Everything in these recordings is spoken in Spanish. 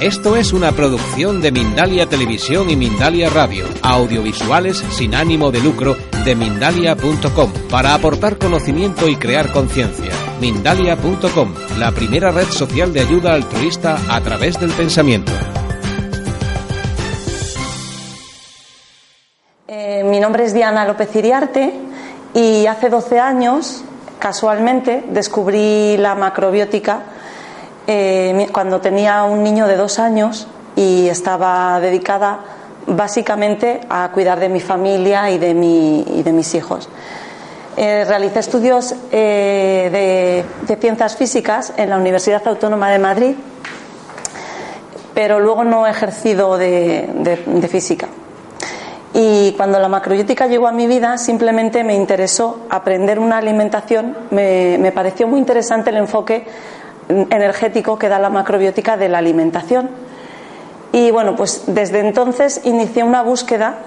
Esto es una producción de Mindalia Televisión y Mindalia Radio, audiovisuales sin ánimo de lucro de mindalia.com, para aportar conocimiento y crear conciencia. Mindalia.com, la primera red social de ayuda altruista a través del pensamiento. Eh, mi nombre es Diana López Iriarte y hace 12 años, casualmente, descubrí la macrobiótica eh, cuando tenía un niño de dos años y estaba dedicada básicamente a cuidar de mi familia y de, mi, y de mis hijos. Eh, realicé estudios eh, de, ciencias físicas en la Universidad Autónoma de Madrid, pero luego no he ejercido de, de física. Y cuando la macrobiótica llegó a mi vida, simplemente me interesó aprender una alimentación. Me, me pareció muy interesante el enfoque energético que da la macrobiótica de la alimentación. Y bueno, pues desde entonces inicié una búsqueda,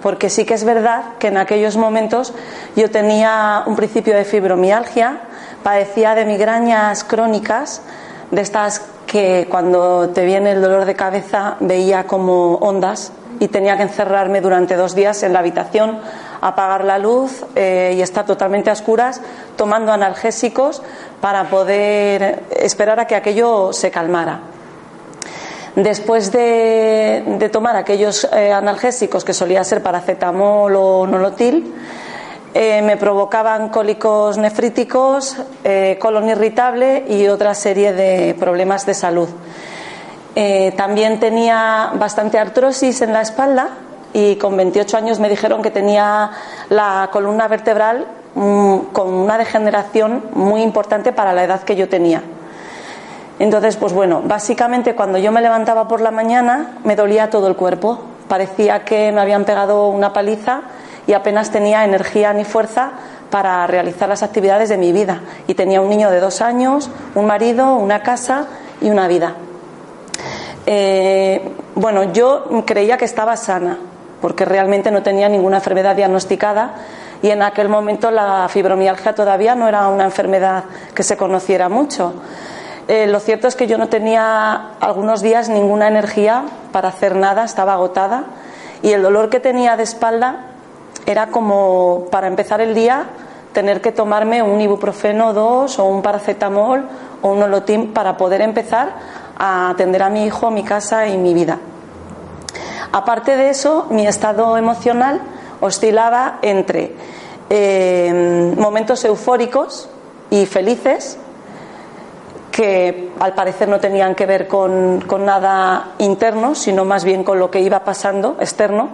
porque sí que es verdad que en aquellos momentos yo tenía un principio de fibromialgia, padecía de migrañas crónicas, de estas que cuando te viene el dolor de cabeza veía como ondas y tenía que encerrarme durante dos días en la habitación, apagar la luz eh, y estar totalmente a oscuras, tomando analgésicos para poder esperar a que aquello se calmara. Después de, tomar aquellos eh, analgésicos que solía ser paracetamol o nolotil, eh, me provocaban cólicos nefríticos, colon irritable y otra serie de problemas de salud. También tenía bastante artrosis en la espalda y con 28 años me dijeron que tenía la columna vertebral mm, con una degeneración muy importante para la edad que yo tenía. Entonces, pues bueno, básicamente cuando yo me levantaba por la mañana me dolía todo el cuerpo. Parecía que me habían pegado una paliza y apenas tenía energía ni fuerza para realizar las actividades de mi vida. Y tenía un niño de dos años, un marido, una casa y una vida. Eh, bueno, yo creía que estaba sana, porque realmente no tenía ninguna enfermedad diagnosticada y en aquel momento la fibromialgia todavía no era una enfermedad que se conociera mucho. Eh, lo cierto es que yo no tenía algunos días ninguna energía para hacer nada, estaba agotada y el dolor que tenía de espalda era como para empezar el día tener que tomarme un ibuprofeno 2 o un paracetamol o un olotín para poder empezar a atender a mi hijo, mi casa y mi vida. Aparte de eso, mi estado emocional oscilaba entre eh, momentos eufóricos y felices, que al parecer no tenían que ver con, nada interno, sino más bien con lo que iba pasando externo.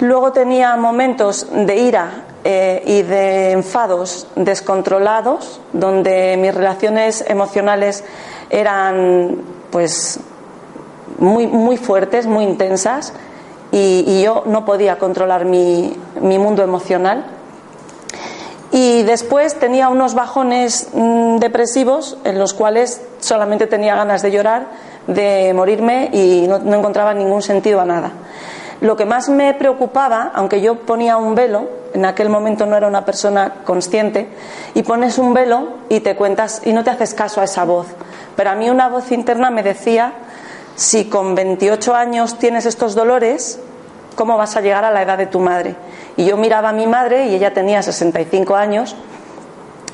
Luego tenía momentos de ira eh, y de enfados descontrolados, donde mis relaciones emocionales eran pues muy, muy fuertes, muy intensas y, yo no podía controlar mi, mi, mundo emocional. Y después tenía unos bajones mm, depresivos en los cuales solamente tenía ganas de llorar, de morirme y no, no encontraba ningún sentido a nada. Lo que más me preocupaba, aunque yo ponía un velo, en aquel momento no era una persona consciente, y pones un velo y te cuentas y no te haces caso a esa voz. Pero a mí una voz interna me decía, si con 28 años tienes estos dolores, ¿cómo vas a llegar a la edad de tu madre? Y yo miraba a mi madre y ella tenía 65 años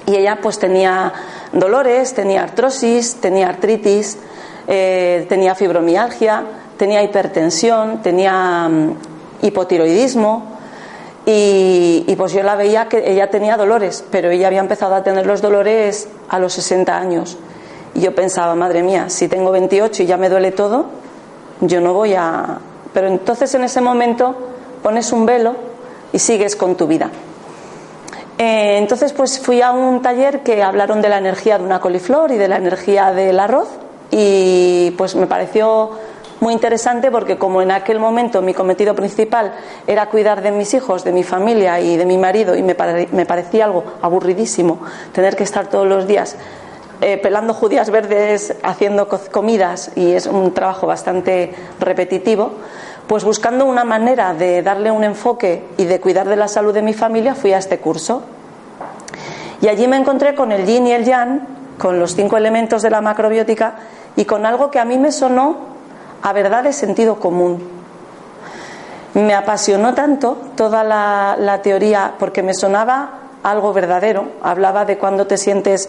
y ella pues tenía dolores, tenía artrosis, tenía artritis, eh, tenía fibromialgia, tenía hipertensión, tenía mm, hipotiroidismo y, y, pues yo la veía que ella tenía dolores, pero ella había empezado a tener los dolores a los 60 años. Yo pensaba, madre mía, si tengo 28 y ya me duele todo, yo no voy a... Pero entonces en ese momento pones un velo y sigues con tu vida. Eh, entonces pues fui a un taller que hablaron de la energía de una coliflor y de la energía del arroz y pues me pareció muy interesante porque como en aquel momento mi cometido principal era cuidar de mis hijos, de mi familia y de mi marido y me, parecía algo aburridísimo tener que estar todos los días eh, pelando judías verdes, haciendo comidas y es un trabajo bastante repetitivo, pues buscando una manera de darle un enfoque y de cuidar de la salud de mi familia fui a este curso. Y allí me encontré con el yin y el yang, con los cinco elementos de la macrobiótica y con algo que a mí me sonó a verdad de sentido común. Me apasionó tanto toda la, teoría porque me sonaba algo verdadero. Hablaba de cuando te sientes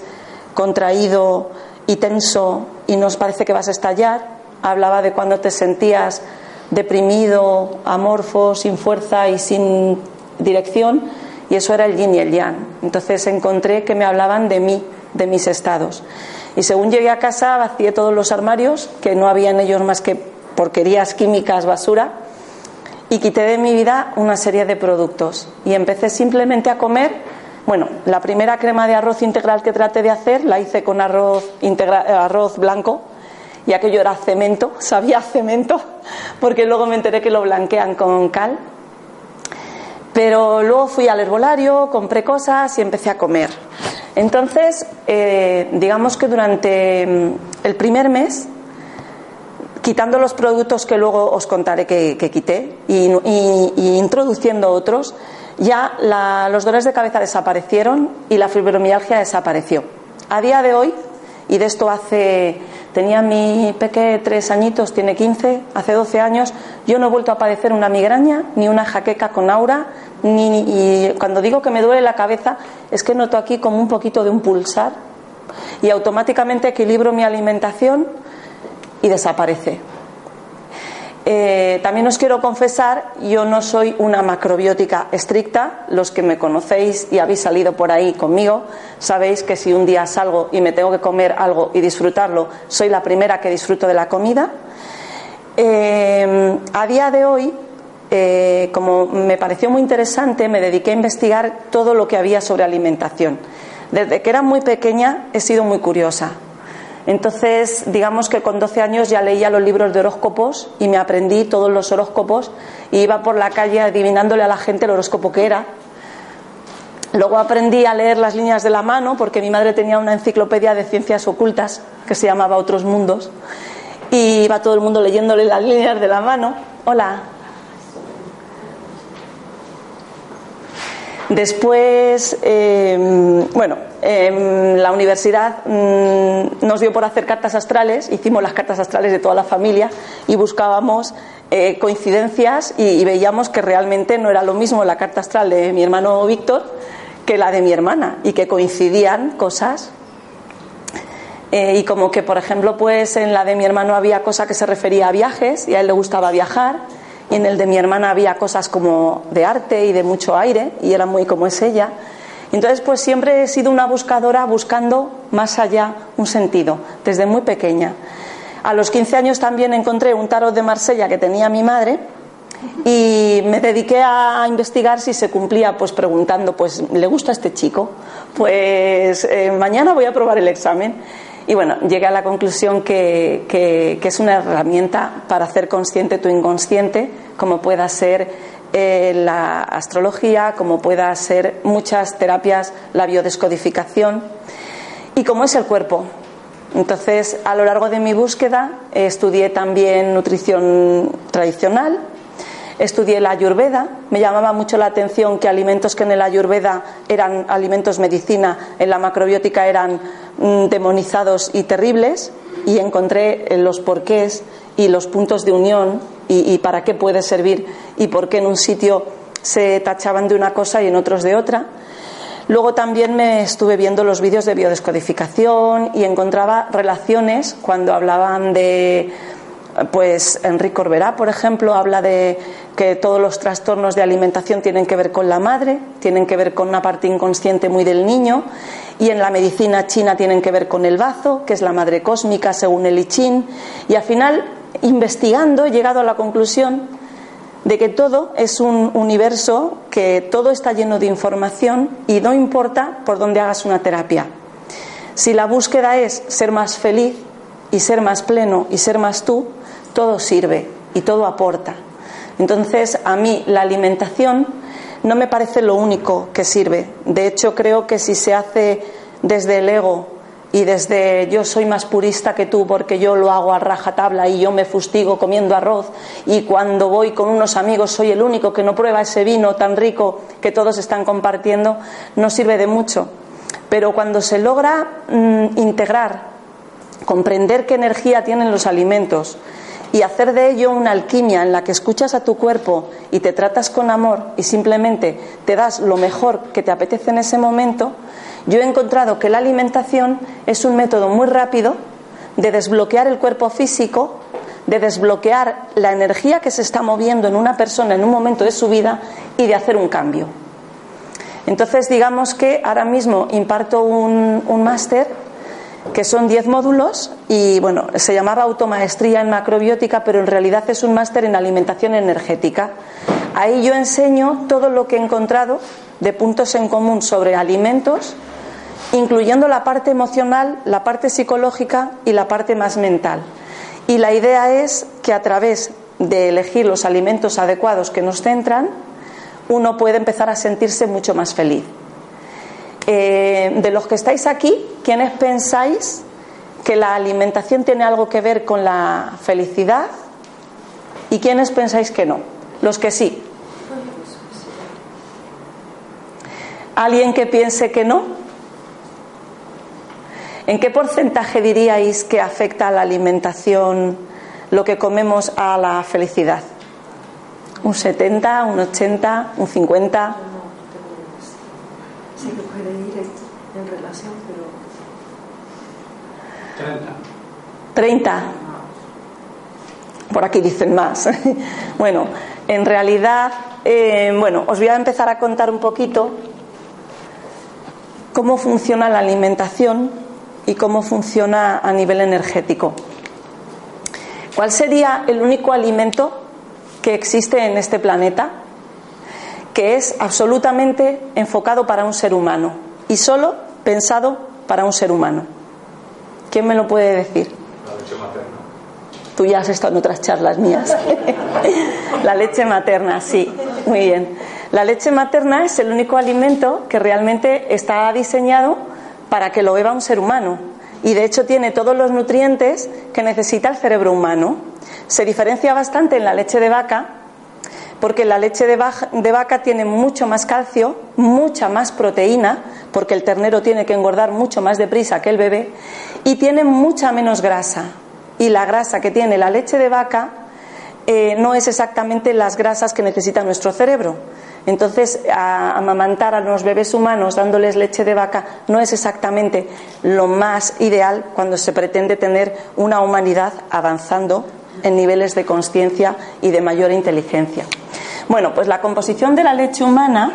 contraído y tenso y nos parece que vas a estallar. Hablaba de cuando te sentías deprimido, amorfo, sin fuerza y sin dirección. Y eso era el yin y el yang. Entonces encontré que me hablaban de mí, de mis estados. Y según llegué a casa, vacié todos los armarios, que no había en ellos más que porquerías químicas, basura, y quité de mi vida una serie de productos. Y empecé simplemente a comer. Bueno, la primera crema de arroz integral que traté de hacer la hice con arroz, blanco, y aquello era cemento, sabía cemento, porque luego me enteré que lo blanquean con cal. Pero luego fui al herbolario, compré cosas y empecé a comer. Entonces, eh, digamos que durante mm, el primer mes, quitando los productos que luego os contaré que, quité y, introduciendo otros, ya los dolores de cabeza desaparecieron y la fibromialgia desapareció. A día de hoy, y de esto hace, tenía mi peque tres añitos, tiene 15, hace 12 años, yo no he vuelto a padecer una migraña ni una jaqueca con aura, ni, y cuando digo que me duele la cabeza es que noto aquí como un poquito de un pulsar y automáticamente equilibro mi alimentación y desaparece. Eh, también os quiero confesar, yo no soy una macrobiótica estricta. Los que me conocéis y habéis salido por ahí conmigo, sabéis que si un día salgo y me tengo que comer algo y disfrutarlo, soy la primera que disfruto de la comida. Eh, a día de hoy eh, como me pareció muy interesante, me dediqué a investigar todo lo que había sobre alimentación. Desde que era muy pequeña he sido muy curiosa. Entonces, digamos que con 12 años ya leía los libros de horóscopos y me aprendí todos los horóscopos y iba por la calle adivinándole a la gente el horóscopo que era. Luego aprendí a leer las líneas de la mano porque mi madre tenía una enciclopedia de ciencias ocultas que se llamaba Otros Mundos y iba todo el mundo leyéndole las líneas de la mano. Hola, Después, em, bueno, em, la universidad mm, nos dio por hacer cartas astrales, hicimos las cartas astrales de toda la familia y buscábamos eh, coincidencias y, veíamos que realmente no era lo mismo la carta astral de mi hermano Víctor que la de mi hermana y que coincidían cosas. Eh, y como que, por ejemplo, pues en la de mi hermano había cosa que se refería a viajes y a él le gustaba viajar y en el de mi hermana había cosas como de arte y de mucho aire y era muy como es ella. Entonces, pues siempre he sido una buscadora buscando más allá un sentido, desde muy pequeña. A los 15 años también encontré un tarot de Marsella que tenía mi madre y me dediqué a investigar si se cumplía, pues preguntando, pues, ¿le gusta este chico? Pues eh, mañana voy a probar el examen. Y bueno, llegué a la conclusión que, es una herramienta para hacer consciente tu inconsciente, como pueda ser eh, la astrología, como pueda ser muchas terapias, la biodescodificación y como es el cuerpo. Entonces, a lo largo de mi búsqueda, estudié también nutrición tradicional, estudié la ayurveda, me llamaba mucho la atención que alimentos que en el ayurveda eran alimentos medicina, en la macrobiótica eran Mm, demonizados y terribles y encontré eh, los porqués y los puntos de unión y, para qué puede servir y por qué en un sitio se tachaban de una cosa y en otros de otra. Luego también me estuve viendo los vídeos de biodescodificación y encontraba relaciones cuando hablaban de pues Enrique Corberá, por ejemplo, habla de que todos los trastornos de alimentación tienen que ver con la madre, tienen que ver con una parte inconsciente muy del niño, y en la medicina china tienen que ver con el bazo, que es la madre cósmica según el I Ching, y al final, investigando, he llegado a la conclusión de que todo es un universo, que todo está lleno de información y no importa por dónde hagas una terapia. Si la búsqueda es ser más feliz, y ser más pleno y ser más tú, todo sirve y todo aporta. Entonces, a mí la alimentación no me parece lo único que sirve. De hecho, creo que si se hace desde el ego y desde yo soy más purista que tú porque yo lo hago a rajatabla y yo me fustigo comiendo arroz y cuando voy con unos amigos soy el único que no prueba ese vino tan rico que todos están compartiendo, no sirve de mucho. Pero cuando se logra mm, integrar, comprender qué energía tienen los alimentos y hacer de ello una alquimia en la que escuchas a tu cuerpo y te tratas con amor y simplemente te das lo mejor que te apetece en ese momento, yo he encontrado que la alimentación es un método muy rápido de desbloquear el cuerpo físico, de desbloquear la energía que se está moviendo en una persona en un momento de su vida y de hacer un cambio. Entonces, digamos que ahora mismo imparto un, un máster que son 10 módulos y bueno, se llamaba automaestría en macrobiótica, pero en realidad es un máster en alimentación energética. Ahí yo enseño todo lo que he encontrado de puntos en común sobre alimentos, incluyendo la parte emocional, la parte psicológica y la parte más mental. Y la idea es que a través de elegir los alimentos adecuados que nos centran, uno puede empezar a sentirse mucho más feliz. Eh, de los que estáis aquí, ¿quiénes pensáis que la alimentación tiene algo que ver con la felicidad? ¿Y quiénes pensáis que no? Los que sí. ¿Alguien que piense que no? ¿En qué porcentaje diríais que afecta a la alimentación lo que comemos a la felicidad? ¿Un 70, un 80, un 50? Sí que puede ir en relación, pero... 30. 30. Por aquí dicen más. bueno, en realidad, eh, bueno, os voy a empezar a contar un poquito cómo funciona la alimentación y cómo funciona a nivel energético. ¿Cuál sería el único alimento que existe en este planeta que es absolutamente enfocado para un ser humano y solo pensado para un ser humano? ¿Quién me lo puede decir? La leche materna. Tú ya has estado en otras charlas mías. la leche materna, sí, muy bien. La leche materna es el único alimento que realmente está diseñado para que lo beba un ser humano y de hecho tiene todos los nutrientes que necesita el cerebro humano. Se diferencia bastante en la leche de vaca porque la leche de, vaca tiene mucho más calcio, mucha más proteína, porque el ternero tiene que engordar mucho más deprisa que el bebé, y tiene mucha menos grasa. Y la grasa que tiene la leche de vaca eh, no es exactamente las grasas que necesita nuestro cerebro. Entonces, amamantar a los bebés humanos dándoles leche de vaca no es exactamente lo más ideal cuando se pretende tener una humanidad avanzando en niveles de conciencia y de mayor inteligencia. Bueno, pues la composición de la leche humana,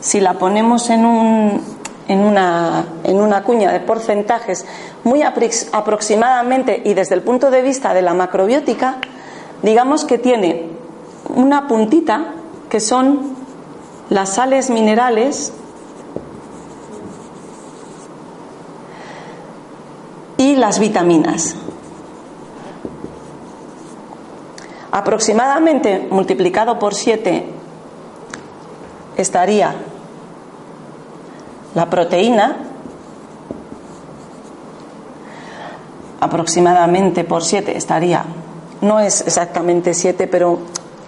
si la ponemos en, un, en, una, en una cuña de porcentajes muy aproximadamente y desde el punto de vista de la macrobiótica, digamos que tiene una puntita que son las sales minerales y las vitaminas. Aproximadamente multiplicado por 7 estaría la proteína, aproximadamente por 7 estaría, no es exactamente 7, pero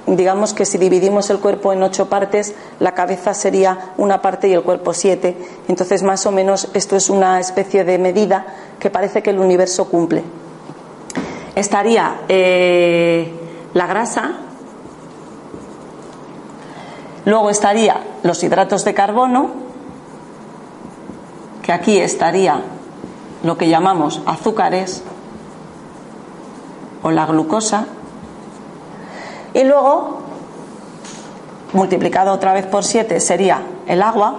digamos que si dividimos el cuerpo en ocho partes, la cabeza sería una parte y el cuerpo siete. Entonces, más o menos, esto es una especie de medida que parece que el universo cumple. Estaría eh, la grasa, luego estaría los hidratos de carbono, que aquí estaría lo que llamamos azúcares o la glucosa, y luego, multiplicado otra vez por 7, sería el agua.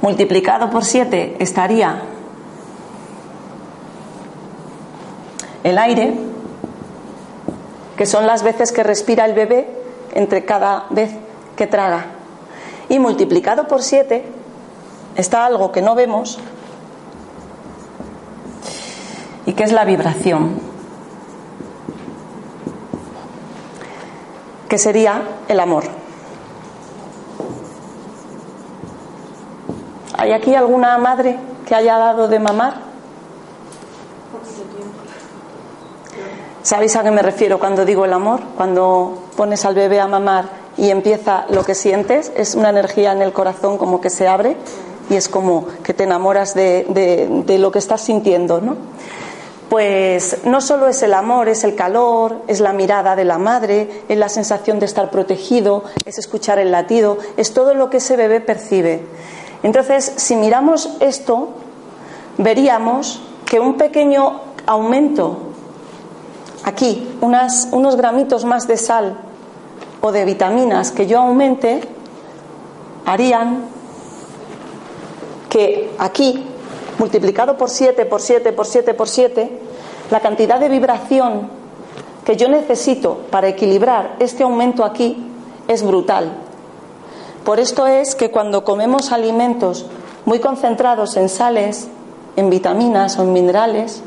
Multiplicado por 7 estaría el aire, que son las veces que respira el bebé entre cada vez que traga. Y multiplicado por 7 está algo que no vemos, y qué es la vibración, que sería el amor. ¿Hay aquí alguna madre que haya dado de mamar? ¿Sabéis a qué me refiero cuando digo el amor? Cuando pones al bebé a mamar y empieza lo que sientes, es una energía en el corazón como que se abre y es como que te enamoras de, lo que estás sintiendo, ¿no? Pues no solo es el amor, es el calor, es la mirada de la madre, es la sensación de estar protegido, es escuchar el latido, es todo lo que ese bebé percibe. Entonces, si miramos esto, veríamos que un pequeño aumento aquí unos gramitos más de sal o de vitaminas que yo aumente harían que aquí, multiplicado por 7, por 7, por 7, por 7, la cantidad de vibración que yo necesito para equilibrar este aumento aquí es brutal. Por esto es que cuando comemos alimentos muy concentrados en sales, en vitaminas o en minerales,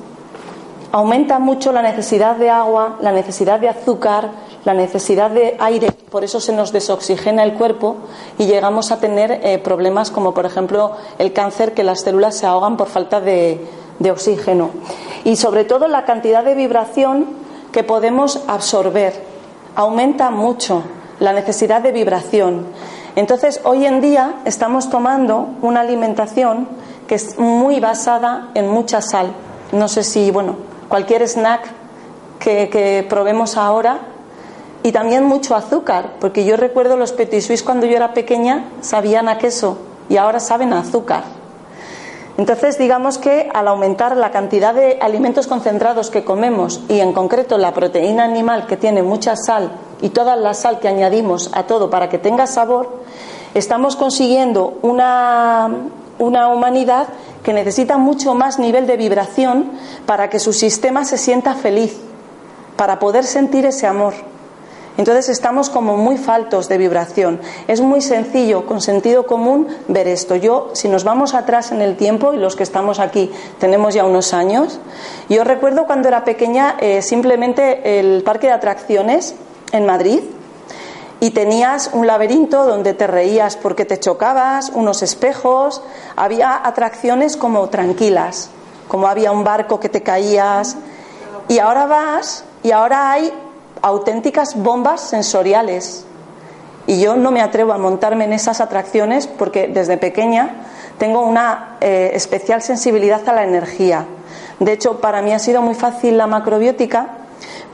aumenta mucho la necesidad de agua, la necesidad de azúcar, la necesidad de aire, por eso se nos desoxigena el cuerpo y llegamos a tener eh, problemas como por ejemplo el cáncer, que las células se ahogan por falta de, de oxígeno. Y sobre todo la cantidad de vibración que podemos absorber aumenta mucho la necesidad de vibración. Entonces, hoy en día estamos tomando una alimentación que es muy basada en mucha sal. No sé si, bueno, cualquier snack que, probemos ahora y también mucho azúcar, porque yo recuerdo los petit suisse cuando yo era pequeña sabían a queso y ahora saben a azúcar. Entonces, digamos que al aumentar la cantidad de alimentos concentrados que comemos y en concreto la proteína animal que tiene mucha sal y toda la sal que añadimos a todo para que tenga sabor, estamos consiguiendo una, una humanidad que necesita mucho más nivel de vibración para que su sistema se sienta feliz, para poder sentir ese amor. Entonces estamos como muy faltos de vibración. Es muy sencillo, con sentido común, ver esto. Yo, si nos vamos atrás en el tiempo, y los que estamos aquí tenemos ya unos años, yo recuerdo cuando era pequeña eh, simplemente el parque de atracciones en Madrid, y tenías un laberinto donde te reías porque te chocabas, unos espejos, había atracciones como tranquilas, como había un barco que te caías y ahora vas y ahora hay auténticas bombas sensoriales. Y yo no me atrevo a montarme en esas atracciones porque desde pequeña tengo una eh, especial sensibilidad a la energía. De hecho, para mí ha sido muy fácil la macrobiótica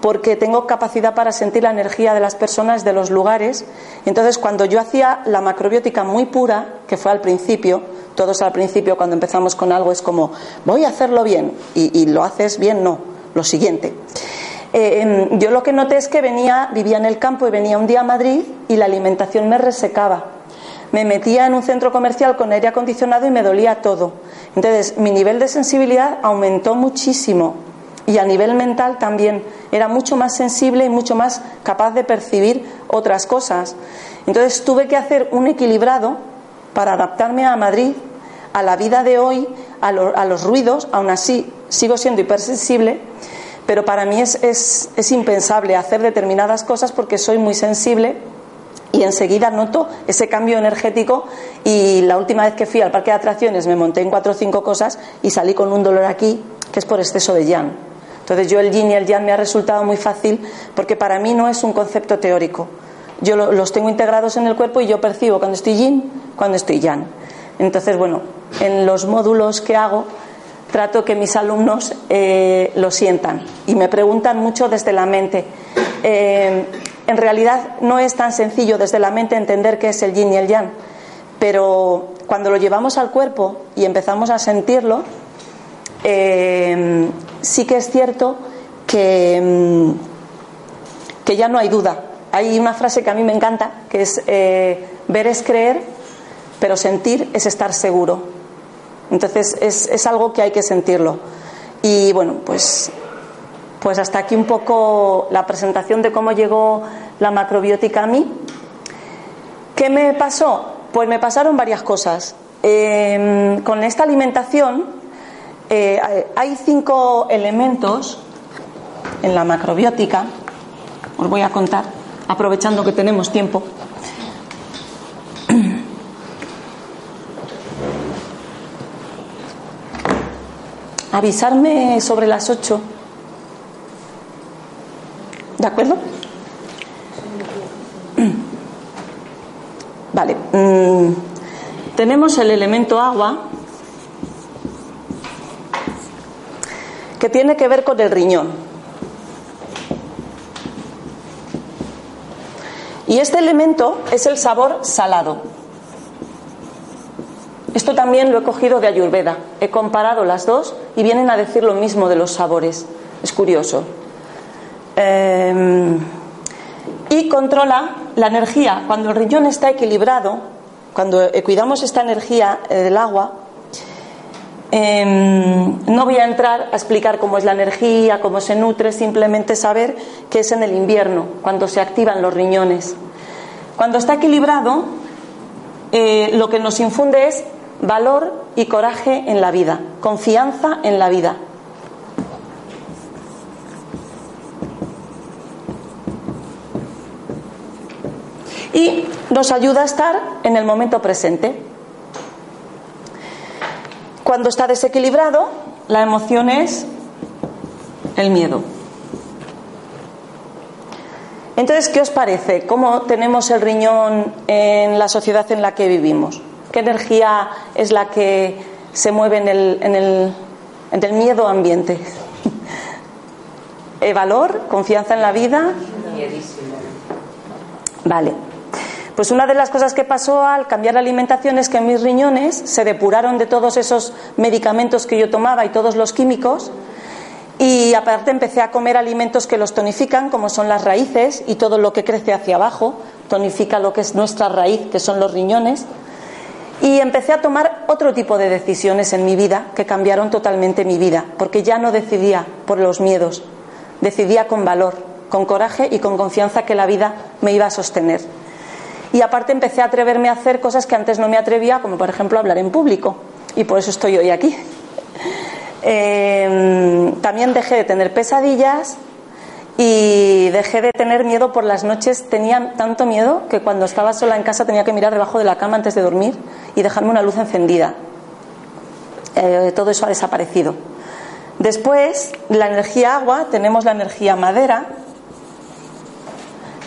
porque tengo capacidad para sentir la energía de las personas, de los lugares. Entonces, cuando yo hacía la macrobiótica muy pura, que fue al principio, todos al principio cuando empezamos con algo es como, voy a hacerlo bien, y, lo haces bien, no, lo siguiente. Eh, em, yo lo que noté es que venía, vivía en el campo y venía un día a Madrid y la alimentación me resecaba. Me metía en un centro comercial con aire acondicionado y me dolía todo. Entonces, mi nivel de sensibilidad aumentó muchísimo y a nivel mental también era mucho más sensible y mucho más capaz de percibir otras cosas. Entonces tuve que hacer un equilibrado para adaptarme a Madrid, a la vida de hoy, a, los ruidos, aún así sigo siendo hipersensible, pero para mí es, es impensable hacer determinadas cosas porque soy muy sensible y enseguida noto ese cambio energético y la última vez que fui al parque de atracciones me monté en cuatro o cinco cosas y salí con un dolor aquí que es por exceso de yang. Entonces yo el yin y el yang me ha resultado muy fácil porque para mí no es un concepto teórico. Yo los tengo integrados en el cuerpo y yo percibo cuando estoy yin, cuando estoy yang. Entonces, bueno, en los módulos que hago trato que mis alumnos eh, lo sientan y me preguntan mucho desde la mente. Eh, en realidad no es tan sencillo desde la mente entender qué es el yin y el yang, pero cuando lo llevamos al cuerpo y empezamos a sentirlo, eh, sí que es cierto que, mm, que ya no hay duda. Hay una frase que a mí me encanta, que es eh, ver es creer, pero sentir es estar seguro. Entonces es, es, algo que hay que sentirlo. Y bueno, pues, pues hasta aquí un poco la presentación de cómo llegó la macrobiótica a mí. ¿Qué me pasó? Pues me pasaron varias cosas. Eh, con esta alimentación eh, hay cinco elementos en la macrobiótica, os voy a contar, aprovechando que tenemos tiempo. Avisarme sobre las ocho. ¿De acuerdo? Vale. Mm, tenemos el elemento agua que tiene que ver con el riñón. Y este elemento es el sabor salado. Esto también lo he cogido de Ayurveda. He comparado las dos y vienen a decir lo mismo de los sabores. Es curioso. Em, y controla la energía. Cuando el riñón está equilibrado, cuando cuidamos esta energía eh, del agua, em, no voy a entrar a explicar cómo es la energía, cómo se nutre, simplemente saber que es en el invierno, cuando se activan los riñones. Cuando está equilibrado, eh, lo que nos infunde es valor y coraje en la vida, confianza en la vida. Y nos ayuda a estar en el momento presente. Cuando está desequilibrado, la emoción es el miedo. Entonces, ¿qué os parece? ¿Cómo tenemos el riñón en la sociedad en la que vivimos? ¿Qué energía es la que se mueve en el, en el, en el miedo ambiente? ¿El valor? ¿Confianza en la vida? Vale. Pues una de las cosas que pasó al cambiar la alimentación es que mis riñones se depuraron de todos esos medicamentos que yo tomaba y todos los químicos y aparte empecé a comer alimentos que los tonifican, como son las raíces y todo lo que crece hacia abajo, tonifica lo que es nuestra raíz, que son los riñones. Y empecé a tomar otro tipo de decisiones en mi vida que cambiaron totalmente mi vida, porque ya no decidía por los miedos, decidía con valor, con coraje y con confianza que la vida me iba a sostener. Y aparte empecé a atreverme a hacer cosas que antes no me atrevía, como por ejemplo hablar en público. Y por eso estoy hoy aquí. Eh, también dejé de tener pesadillas y dejé de tener miedo por las noches. Tenía tanto miedo que cuando estaba sola en casa tenía que mirar debajo de la cama antes de dormir y dejarme una luz encendida. Eh, todo eso ha desaparecido. Después, la energía agua, tenemos la energía madera,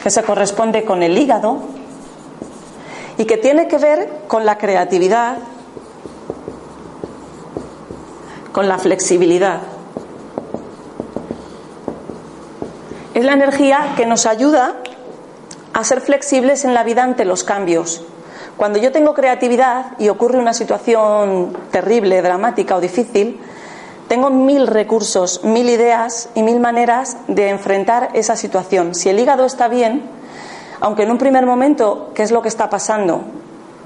que se corresponde con el hígado y que tiene que ver con la creatividad, con la flexibilidad. Es la energía que nos ayuda a ser flexibles en la vida ante los cambios. Cuando yo tengo creatividad y ocurre una situación terrible, dramática o difícil, tengo mil recursos, mil ideas y mil maneras de enfrentar esa situación. Si el hígado está bien, aunque en un primer momento, ¿qué es lo que está pasando?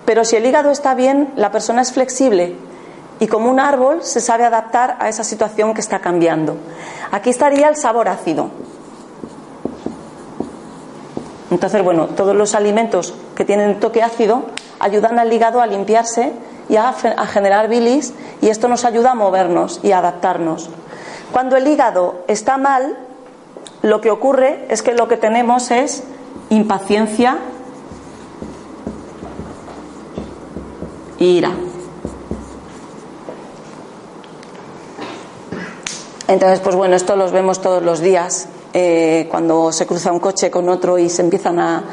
Pero si el hígado está bien, la persona es flexible y como un árbol se sabe adaptar a esa situación que está cambiando. Aquí estaría el sabor ácido. Entonces, bueno, todos los alimentos que tienen toque ácido ayudan al hígado a limpiarse y a, generar bilis y esto nos ayuda a movernos y a adaptarnos. Cuando el hígado está mal, lo que ocurre es que lo que tenemos es impaciencia ira. Entonces, pues bueno, esto los vemos todos los días eh, cuando se cruza un coche con otro y se empiezan a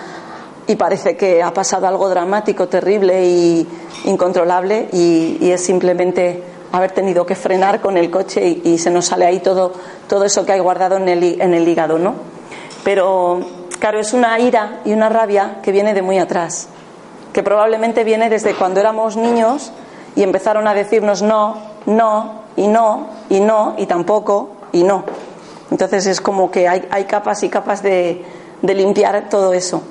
y parece que ha pasado algo dramático, terrible e incontrolable y, es simplemente haber tenido que frenar con el coche y, se nos sale ahí todo, todo eso que hay guardado en el, en el hígado, ¿no? Pero claro, es una ira y una rabia que viene de muy atrás, que probablemente viene desde cuando éramos niños y empezaron a decirnos no, no, y no, y no, y tampoco, y no. Entonces es como que hay, capas y capas de, de limpiar todo eso.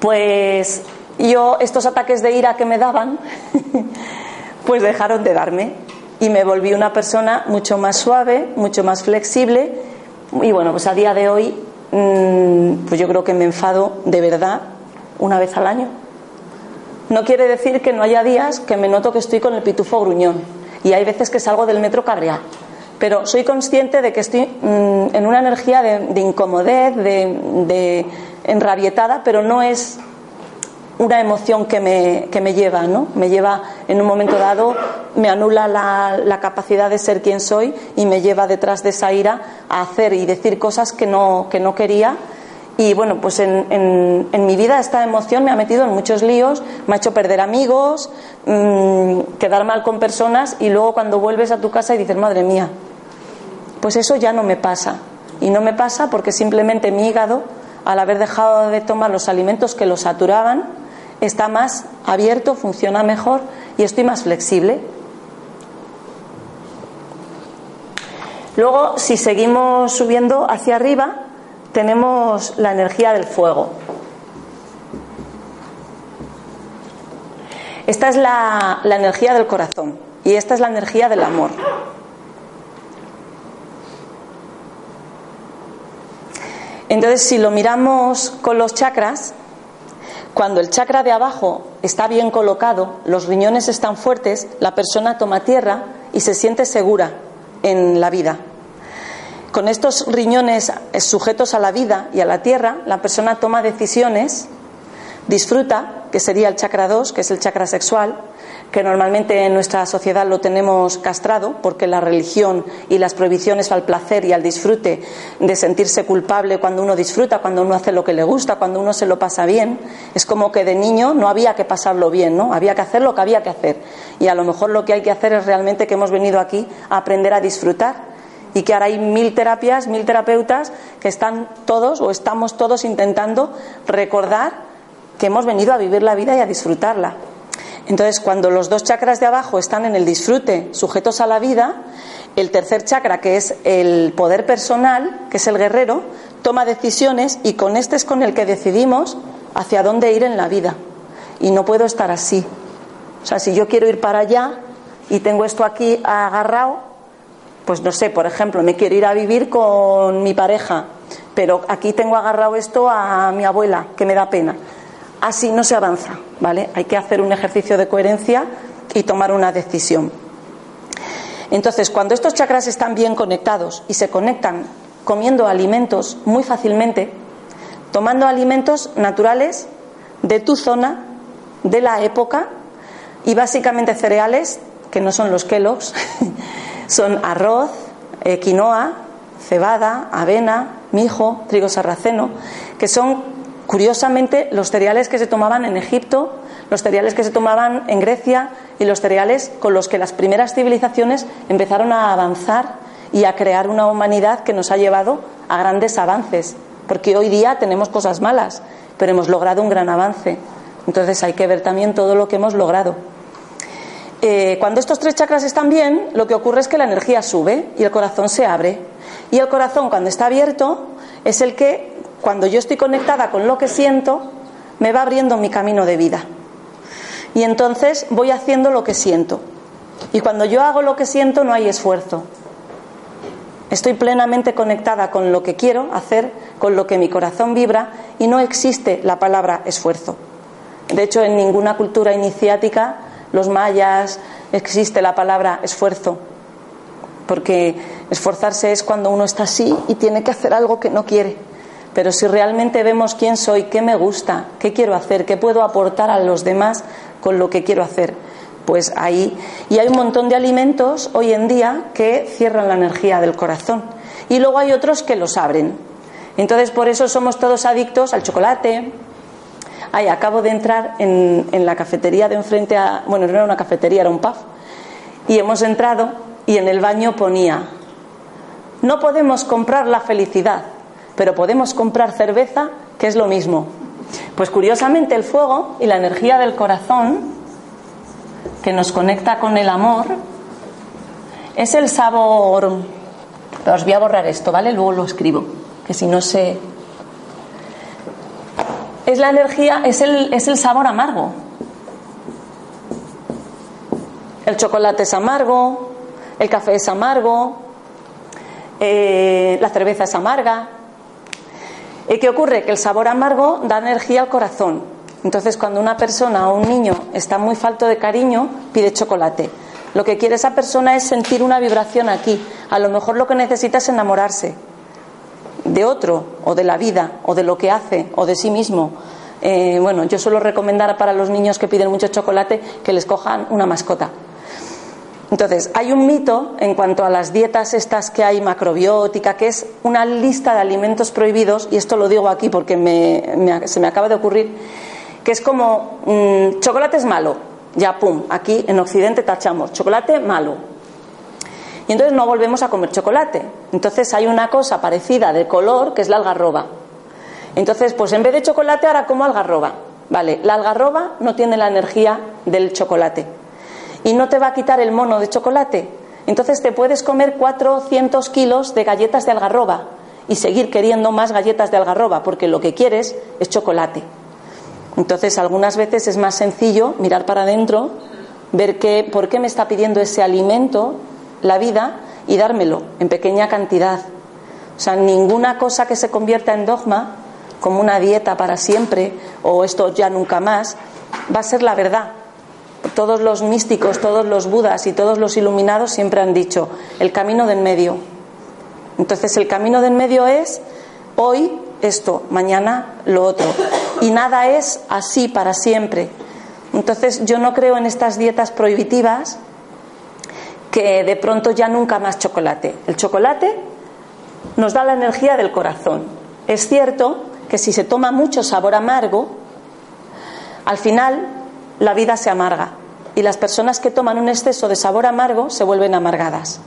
Pues yo, estos ataques de ira que me daban, pues dejaron de darme y me volví una persona mucho más suave, mucho más flexible y bueno, pues a día de hoy, pues yo creo que me enfado de verdad una vez al año. No quiere decir que no haya días que me noto que estoy con el pitufo gruñón y hay veces que salgo del metro cabreado. Pero soy consciente de que estoy mm, en una energía de, incomodez, de, enrabietada, pero no es una emoción que me, que me lleva, ¿no? Me lleva en un momento dado, me anula la, la, capacidad de ser quien soy y me lleva detrás de esa ira a hacer y decir cosas que no, que no quería y bueno, pues en, mi vida esta emoción me ha metido en muchos líos, me ha hecho perder amigos, mm, quedar mal con personas y luego cuando vuelves a tu casa y dices, madre mía, pues eso ya no me pasa. Y no me pasa porque simplemente mi hígado, al haber dejado de tomar los alimentos que lo saturaban, está más abierto, funciona mejor y estoy más flexible. Luego, si seguimos subiendo hacia arriba, tenemos la energía del fuego. Esta es la, energía del corazón y esta es la energía del amor. Entonces, si lo miramos con los chakras, cuando el chakra de abajo está bien colocado, los riñones están fuertes, la persona toma tierra y se siente segura en la vida. Con estos riñones sujetos a la vida y a la tierra, la persona toma decisiones, disfruta, que sería el chakra 2, que es el chakra sexual, que normalmente en nuestra sociedad lo tenemos castrado porque la religión y las prohibiciones al placer y al disfrute de sentirse culpable cuando uno disfruta, cuando uno hace lo que le gusta, cuando uno se lo pasa bien, es como que de niño no había que pasarlo bien, ¿no? Había que hacer lo que había que hacer. Y a lo mejor lo que hay que hacer es realmente que hemos venido aquí a aprender a disfrutar y que ahora hay mil terapias, mil terapeutas que están todos o estamos todos intentando recordar que hemos venido a vivir la vida y a disfrutarla. Entonces, cuando los dos chakras de abajo están en el disfrute, sujetos a la vida, el tercer chakra, que es el poder personal, que es el guerrero, toma decisiones y con este es con el que decidimos hacia dónde ir en la vida. Y no puedo estar así. O sea, si yo quiero ir para allá y tengo esto aquí agarrado, pues no sé, por ejemplo, me quiero ir a vivir con mi pareja, pero aquí tengo agarrado esto a mi abuela, que me da pena. Así no se avanza, ¿vale? Hay que hacer un ejercicio de coherencia y tomar una decisión. Entonces, cuando estos chakras están bien conectados y se conectan comiendo alimentos muy fácilmente, tomando alimentos naturales de tu zona, de la época, y básicamente cereales, que no son los Kellogg's, Son arroz, eh, quinoa, cebada, avena, mijo, trigo sarraceno, que son curiosamente los cereales que se tomaban en Egipto, los cereales que se tomaban en Grecia y los cereales con los que las primeras civilizaciones empezaron a avanzar y a crear una humanidad que nos ha llevado a grandes avances. Porque hoy día tenemos cosas malas, pero hemos logrado un gran avance. Entonces hay que ver también todo lo que hemos logrado. Eh, cuando estos tres chakras están bien, lo que ocurre es que la energía sube y el corazón se abre. Y el corazón, cuando está abierto, es el que, cuando yo estoy conectada con lo que siento, me va abriendo mi camino de vida. Y entonces voy haciendo lo que siento. Y cuando yo hago lo que siento, no hay esfuerzo. Estoy plenamente conectada con lo que quiero hacer, con lo que mi corazón vibra, y no existe la palabra esfuerzo. De hecho, en ninguna cultura iniciática los mayas, existe la palabra esfuerzo, porque esforzarse es cuando uno está así y tiene que hacer algo que no quiere. Pero si realmente vemos quién soy, qué me gusta, qué quiero hacer, qué puedo aportar a los demás con lo que quiero hacer, pues ahí. Y hay un montón de alimentos hoy en día que cierran la energía del corazón. Y luego hay otros que los abren. Entonces por eso somos todos adictos al chocolate, Ay, acabo de entrar en, la cafetería de enfrente a. Bueno, no era una cafetería, era un pub. Y hemos entrado y en el baño ponía: No podemos comprar la felicidad, pero podemos comprar cerveza, que es lo mismo. Pues curiosamente, el fuego y la energía del corazón, que nos conecta con el amor, es el sabor. os voy a borrar esto, ¿vale? Luego lo escribo, que si no se es la energía, es el, es el sabor amargo. El chocolate es amargo, el café es amargo, eh, la cerveza es amarga. ¿Y qué ocurre? Que el sabor amargo da energía al corazón. Entonces, cuando una persona o un niño está muy falto de cariño, pide chocolate. Lo que quiere esa persona es sentir una vibración aquí. A lo mejor lo que necesita es enamorarse de otro, o de la vida, o de lo que hace, o de sí mismo. Eh, bueno, yo suelo recomendar para los niños que piden mucho chocolate que les cojan una mascota. Entonces, hay un mito en cuanto a las dietas estas que hay macrobiótica, que es una lista de alimentos prohibidos, y esto lo digo aquí porque se me acaba de ocurrir, que es como mm, chocolate es malo, ya pum, aquí en Occidente tachamos chocolate malo. Y entonces no volvemos a comer chocolate. Entonces hay una cosa parecida de color que es la algarroba. Entonces, pues en vez de chocolate ahora como algarroba. Vale, la algarroba no tiene la energía del chocolate y no te va a quitar el mono de chocolate. Entonces te puedes comer 400 kilos de galletas de algarroba y seguir queriendo más galletas de algarroba porque lo que quieres es chocolate. Entonces algunas veces es más sencillo mirar para adentro, ver qué, por qué me está pidiendo ese alimento la vida y dármelo en pequeña cantidad. O sea, ninguna cosa que se convierta en dogma, como una dieta para siempre o esto ya nunca más, va a ser la verdad todos los místicos, todos los budas y todos los iluminados siempre han dicho el camino del medio. Entonces el camino del medio es hoy esto, mañana lo otro. Y nada es así para siempre. Entonces yo no creo en estas dietas prohibitivas que de pronto ya nunca más chocolate. El chocolate nos da la energía del corazón. Es cierto que si se toma mucho sabor amargo, al final la vida se amarga y las personas que toman un exceso de sabor amargo se vuelven amargadas.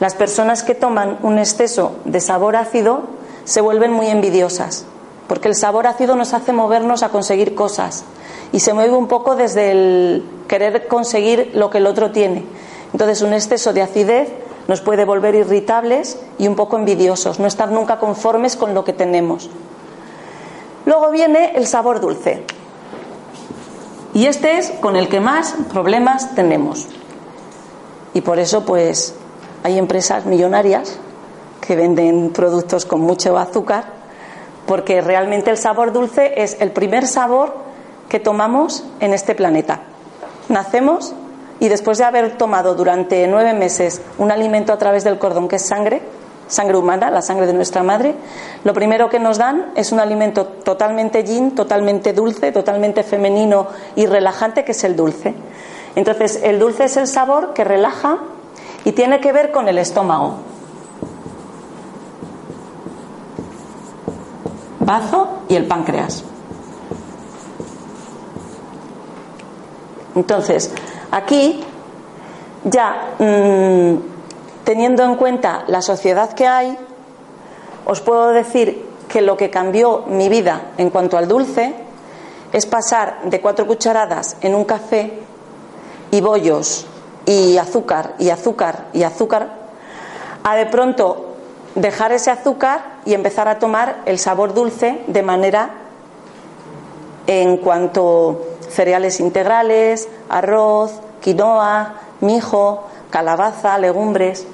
Las personas que toman un exceso de sabor ácido se vuelven muy envidiosas, porque el sabor ácido nos hace movernos a conseguir cosas y se mueve un poco desde el querer conseguir lo que el otro tiene. Entonces un exceso de acidez nos puede volver irritables y un poco envidiosos, no estar nunca conformes con lo que tenemos. Luego viene el sabor dulce. Y este es con el que más problemas tenemos. Y por eso, pues, hay empresas millonarias que venden productos con mucho azúcar, porque realmente el sabor dulce es el primer sabor que tomamos en este planeta. Nacemos y después de haber tomado durante nueve meses un alimento a través del cordón que es sangre, sangre humana, la sangre de nuestra madre, lo primero que nos dan es un alimento totalmente yin, totalmente dulce, totalmente femenino y relajante, que es el dulce. Entonces, el dulce es el sabor que relaja y tiene que ver con el estómago. Bazo y el páncreas. Entonces, aquí ya mmm, teniendo en cuenta la sociedad que hay, os puedo decir que lo que cambió mi vida en cuanto al dulce es pasar de cuatro cucharadas en un café y bollos y azúcar y azúcar y azúcar a de pronto dejar ese azúcar y empezar a tomar el sabor dulce de manera en cuanto cereales integrales, arroz, quinoa, mijo, calabaza, legumbres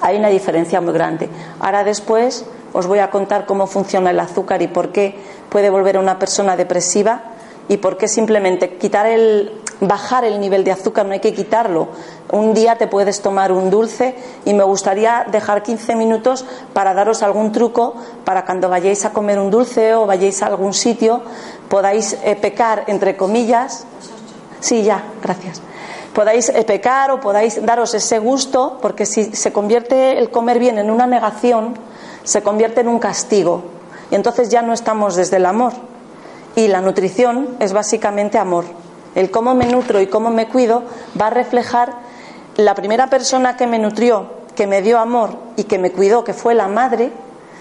hay una diferencia muy grande. Ahora después os voy a contar cómo funciona el azúcar y por qué puede volver a una persona depresiva y por qué simplemente quitar el bajar el nivel de azúcar no hay que quitarlo. Un día te puedes tomar un dulce y me gustaría dejar 15 minutos para daros algún truco para cuando vayáis a comer un dulce o vayáis a algún sitio podáis eh, pecar entre comillas. Sí, ya, gracias podáis eh, pecar o podáis daros ese gusto, porque si se convierte el comer bien en una negación, se convierte en un castigo. Y entonces ya no estamos desde el amor. Y la nutrición es básicamente amor. El cómo me nutro y cómo me cuido va a reflejar la primera persona que me nutrió, que me dio amor y que me cuidó, que fue la madre,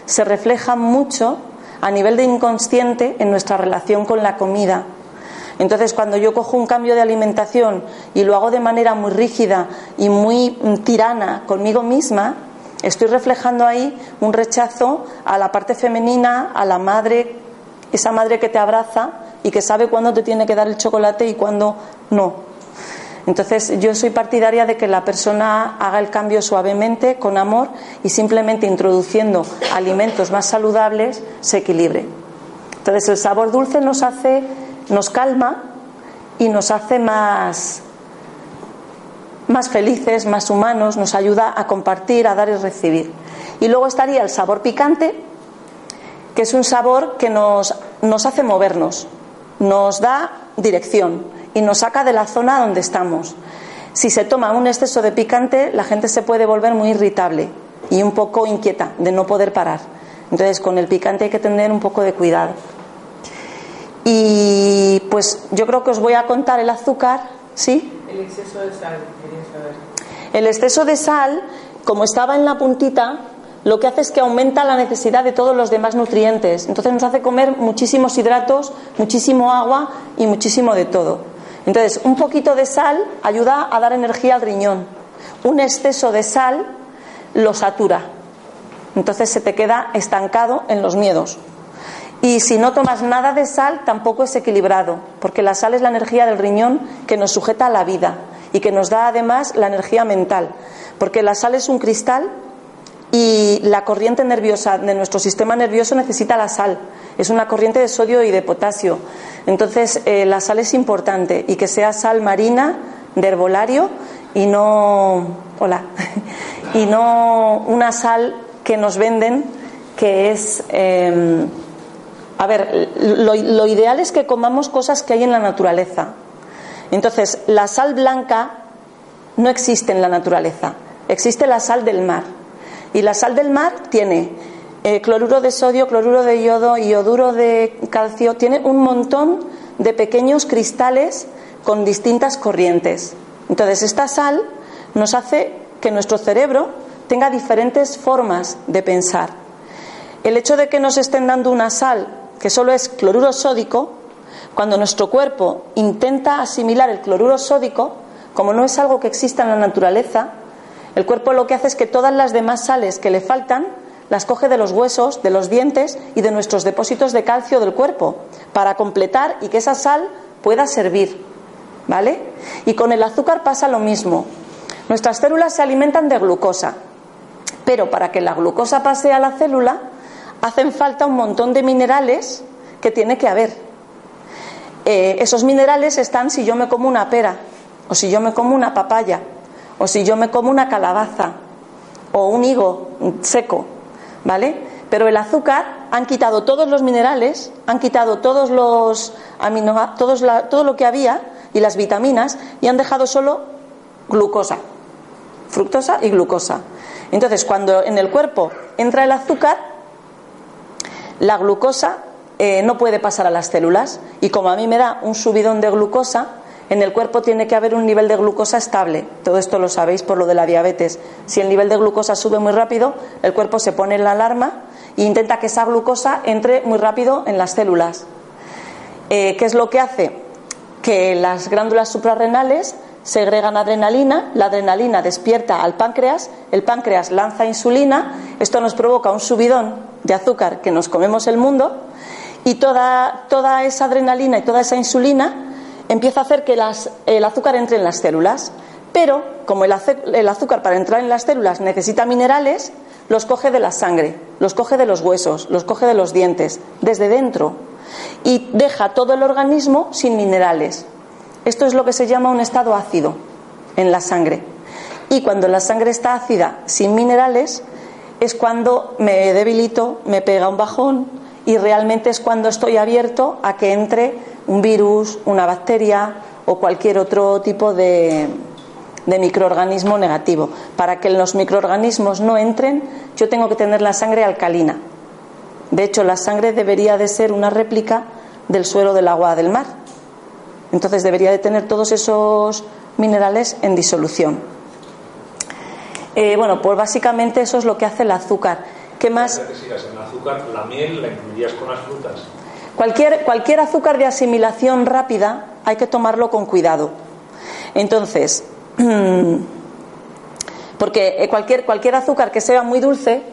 se refleja mucho a nivel de inconsciente en nuestra relación con la comida entonces, cuando yo cojo un cambio de alimentación y lo hago de manera muy rígida y muy mm, tirana conmigo misma, estoy reflejando ahí un rechazo a la parte femenina, a la madre, esa madre que te abraza y que sabe cuándo te tiene que dar el chocolate y cuándo no. Entonces yo soy partidaria de que la persona haga el cambio suavemente, con amor y simplemente introduciendo alimentos más saludables se equilibre. Entonces el sabor dulce nos hace nos calma y nos hace más más felices, más humanos, nos ayuda a compartir, a dar y recibir. Y luego estaría el sabor picante, que es un sabor que nos, nos hace movernos, nos da dirección y nos saca de la zona donde estamos. Si se toma un exceso de picante, la gente se puede volver muy irritable y un poco inquieta de no poder parar. Entonces, con el picante hay que tener un poco de cuidado. Y pues yo creo que os voy a contar el azúcar, ¿sí? El exceso de sal, quería saber. El exceso de sal, como estaba en la puntita, lo que hace es que aumenta la necesidad de todos los demás nutrientes. Entonces nos hace comer muchísimos hidratos, muchísimo agua y muchísimo de todo. Entonces, un poquito de sal ayuda a dar energía al riñón. Un exceso de sal lo satura. Entonces se te queda estancado en los miedos. Y si no tomas nada de sal, tampoco es equilibrado, porque la sal es la energía del riñón que nos sujeta a la vida y que nos da además la energía mental, porque la sal es un cristal y la corriente nerviosa de nuestro sistema nervioso necesita la sal. Es una corriente de sodio y de potasio. Entonces, eh, la sal es importante y que sea sal marina de herbolario y no, hola, y no una sal que nos venden que es eh, a ver, lo, ideal es que comamos cosas que hay en la naturaleza. Entonces, la sal blanca no existe en la naturaleza, existe la sal del mar. Y la sal del mar tiene eh, cloruro de sodio, cloruro de yodo, ioduro de calcio, tiene un montón de pequeños cristales con distintas corrientes. Entonces, esta sal nos hace que nuestro cerebro tenga diferentes formas de pensar. El hecho de que nos estén dando una sal que solo es cloruro sódico, cuando nuestro cuerpo intenta asimilar el cloruro sódico, como no es algo que exista en la naturaleza, el cuerpo lo que hace es que todas las demás sales que le faltan las coge de los huesos, de los dientes y de nuestros depósitos de calcio del cuerpo para completar y que esa sal pueda servir. ¿Vale? Y con el azúcar pasa lo mismo. Nuestras células se alimentan de glucosa, pero para que la glucosa pase a la célula hacen falta un montón de minerales que tiene que haber. Eh, esos minerales están si yo me como una pera, o si yo me como una papaya, o si yo me como una calabaza, o un higo seco, ¿vale? Pero el azúcar han quitado todos los minerales, han quitado todos los todos todo lo que había y las vitaminas y han dejado solo glucosa, fructosa y glucosa. Entonces, cuando en el cuerpo entra el azúcar, la glucosa eh, no puede pasar a las células y como a mí me da un subidón de glucosa, en el cuerpo tiene que haber un nivel de glucosa estable. Todo esto lo sabéis por lo de la diabetes. Si el nivel de glucosa sube muy rápido, el cuerpo se pone en la alarma e intenta que esa glucosa entre muy rápido en las células. Eh, ¿Qué es lo que hace? Que las glándulas suprarrenales segregan adrenalina, la adrenalina despierta al páncreas, el páncreas lanza insulina, esto nos provoca un subidón de azúcar que nos comemos el mundo y toda, toda esa adrenalina y toda esa insulina empieza a hacer que el azúcar entre en las células. Pero como el, el azúcar para entrar en las células necesita minerales, los coge de la sangre, los coge de los huesos, los coge de los dientes, desde dentro, y deja todo el organismo sin minerales. Esto es lo que se llama un estado ácido en la sangre. Y cuando la sangre está ácida, sin minerales, es cuando me debilito, me pega un bajón y realmente es cuando estoy abierto a que entre un virus, una bacteria o cualquier otro tipo de, de microorganismo negativo. Para que los microorganismos no entren, yo tengo que tener la sangre alcalina. De hecho, la sangre debería de ser una réplica del suelo del agua del mar. Entonces debería de tener todos esos minerales en disolución. Eh, bueno, pues básicamente eso es lo que hace el azúcar. ¿Qué más? el azúcar, la miel la incluirías con las frutas. Cualquier, cualquier azúcar de asimilación rápida hay que tomarlo con cuidado. Entonces, porque eh, cualquier, cualquier azúcar que sea muy dulce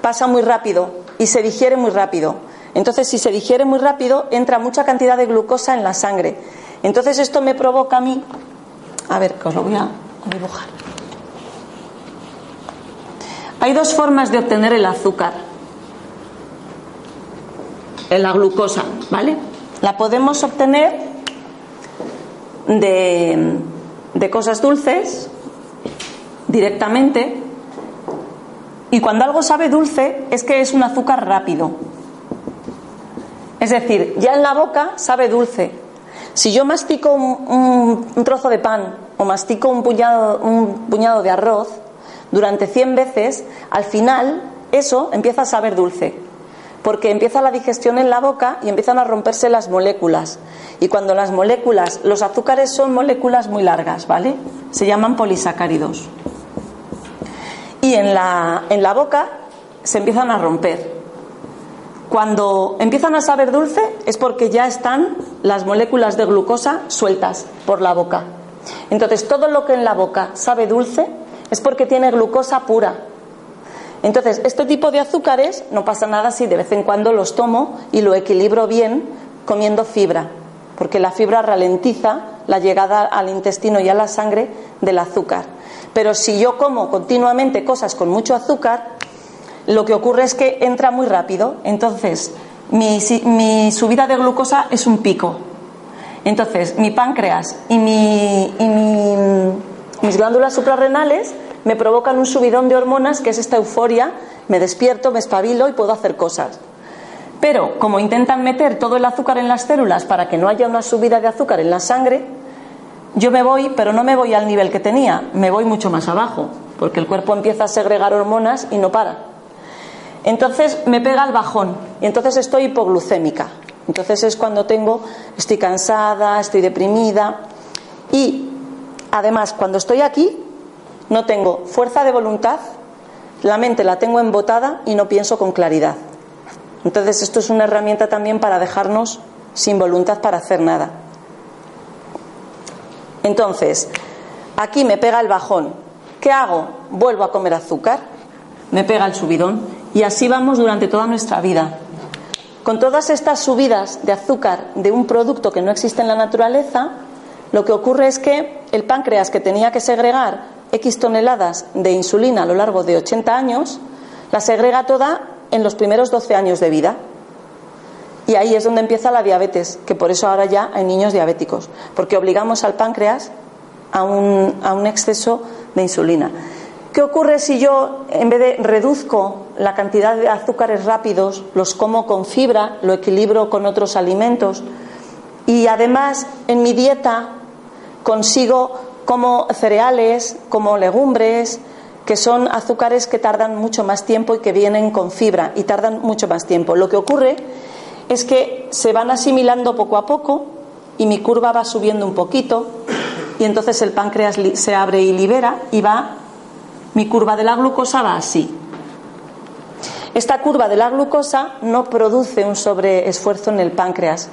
pasa muy rápido y se digiere muy rápido. Entonces, si se digiere muy rápido, entra mucha cantidad de glucosa en la sangre. Entonces, esto me provoca a mí. A ver, que os lo voy a dibujar. Hay dos formas de obtener el azúcar. La glucosa, ¿vale? La podemos obtener de, cosas dulces directamente. Y cuando algo sabe dulce es que es un azúcar rápido. Es decir, ya en la boca sabe dulce. Si yo mastico un, un trozo de pan o mastico un puñado, un puñado de arroz durante 100 veces, al final eso empieza a saber dulce porque empieza la digestión en la boca y empiezan a romperse las moléculas. Y cuando las moléculas, los azúcares son moléculas muy largas, ¿vale? Se llaman polisacáridos. Y en la, en la boca se empiezan a romper. Cuando empiezan a saber dulce es porque ya están las moléculas de glucosa sueltas por la boca. Entonces todo lo que en la boca sabe dulce es porque tiene glucosa pura, entonces, este tipo de azúcares no pasa nada si de vez en cuando los tomo y lo equilibro bien comiendo fibra, porque la fibra ralentiza la llegada al intestino y a la sangre del azúcar. Pero si yo como continuamente cosas con mucho azúcar, lo que ocurre es que entra muy rápido. Entonces, mi, subida de glucosa es un pico. Entonces, mi páncreas y, mis glándulas suprarrenales me provocan un subidón de hormonas que es esta euforia, me despierto, me espabilo y puedo hacer cosas. Pero como intentan meter todo el azúcar en las células para que no haya una subida de azúcar en la sangre, yo me voy, pero no me voy al nivel que tenía, me voy mucho más abajo, porque el cuerpo empieza a segregar hormonas y no para. Entonces me pega el bajón y entonces estoy hipoglucémica. Entonces es cuando tengo, estoy cansada, estoy deprimida y además cuando estoy aquí no tengo fuerza de voluntad, la mente la tengo embotada y no pienso con claridad. Entonces esto es una herramienta también para dejarnos sin voluntad para hacer nada. Entonces, aquí me pega el bajón. ¿Qué hago? Vuelvo a comer azúcar, me pega el subidón y así vamos durante toda nuestra vida. Con todas estas subidas de azúcar de un producto que no existe en la naturaleza, lo que ocurre es que el páncreas que tenía que segregar X toneladas de insulina a lo largo de 80 años, la segrega toda en los primeros 12 años de vida. Y ahí es donde empieza la diabetes, que por eso ahora ya hay niños diabéticos, porque obligamos al páncreas a un, a un exceso de insulina. ¿Qué ocurre si yo, en vez de reduzco la cantidad de azúcares rápidos, los como con fibra, lo equilibro con otros alimentos y además en mi dieta consigo como cereales, como legumbres, que son azúcares que tardan mucho más tiempo y que vienen con fibra y tardan mucho más tiempo. Lo que ocurre es que se van asimilando poco a poco y mi curva va subiendo un poquito y entonces el páncreas se abre y libera y va, mi curva de la glucosa va así. Esta curva de la glucosa no produce un sobreesfuerzo en el páncreas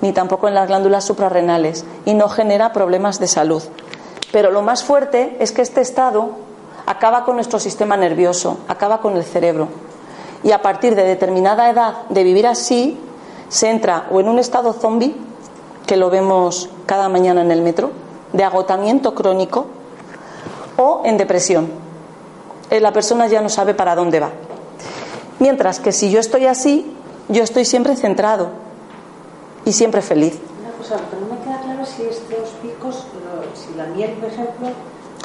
ni tampoco en las glándulas suprarrenales y no genera problemas de salud. Pero lo más fuerte es que este estado acaba con nuestro sistema nervioso, acaba con el cerebro. Y a partir de determinada edad de vivir así, se entra o en un estado zombie, que lo vemos cada mañana en el metro, de agotamiento crónico, o en depresión. Eh, la persona ya no sabe para dónde va. Mientras que si yo estoy así, yo estoy siempre centrado y siempre feliz. Una cosa, pero no me queda claro si estos picos si la miel, por ejemplo,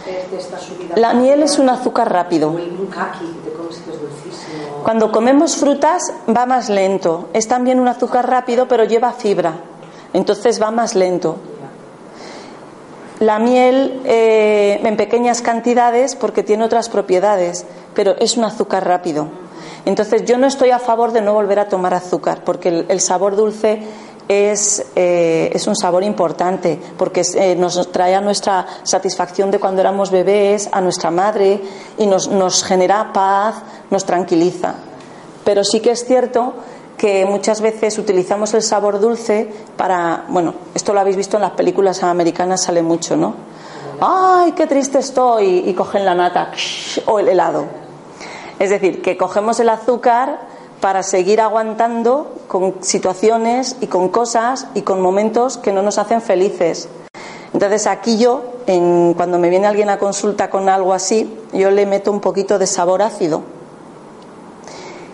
es de esta subida. La miel es un azúcar rápido. un kaki, te comes que es dulcísimo. Cuando comemos frutas va más lento. Es también un azúcar rápido, pero lleva fibra. Entonces va más lento. La miel eh, en pequeñas cantidades porque tiene otras propiedades, pero es un azúcar rápido. Entonces yo no estoy a favor de no volver a tomar azúcar porque el sabor dulce es, eh, es un sabor importante porque eh, nos trae a nuestra satisfacción de cuando éramos bebés, a nuestra madre y nos, nos genera paz, nos tranquiliza. Pero sí que es cierto que muchas veces utilizamos el sabor dulce para, bueno, esto lo habéis visto en las películas americanas, sale mucho, ¿no? ¡Ay, qué triste estoy! Y cogen la nata o el helado. Es decir, que cogemos el azúcar para seguir aguantando con situaciones y con cosas y con momentos que no nos hacen felices. Entonces aquí yo, en, cuando me viene alguien a consulta con algo así, yo le meto un poquito de sabor ácido.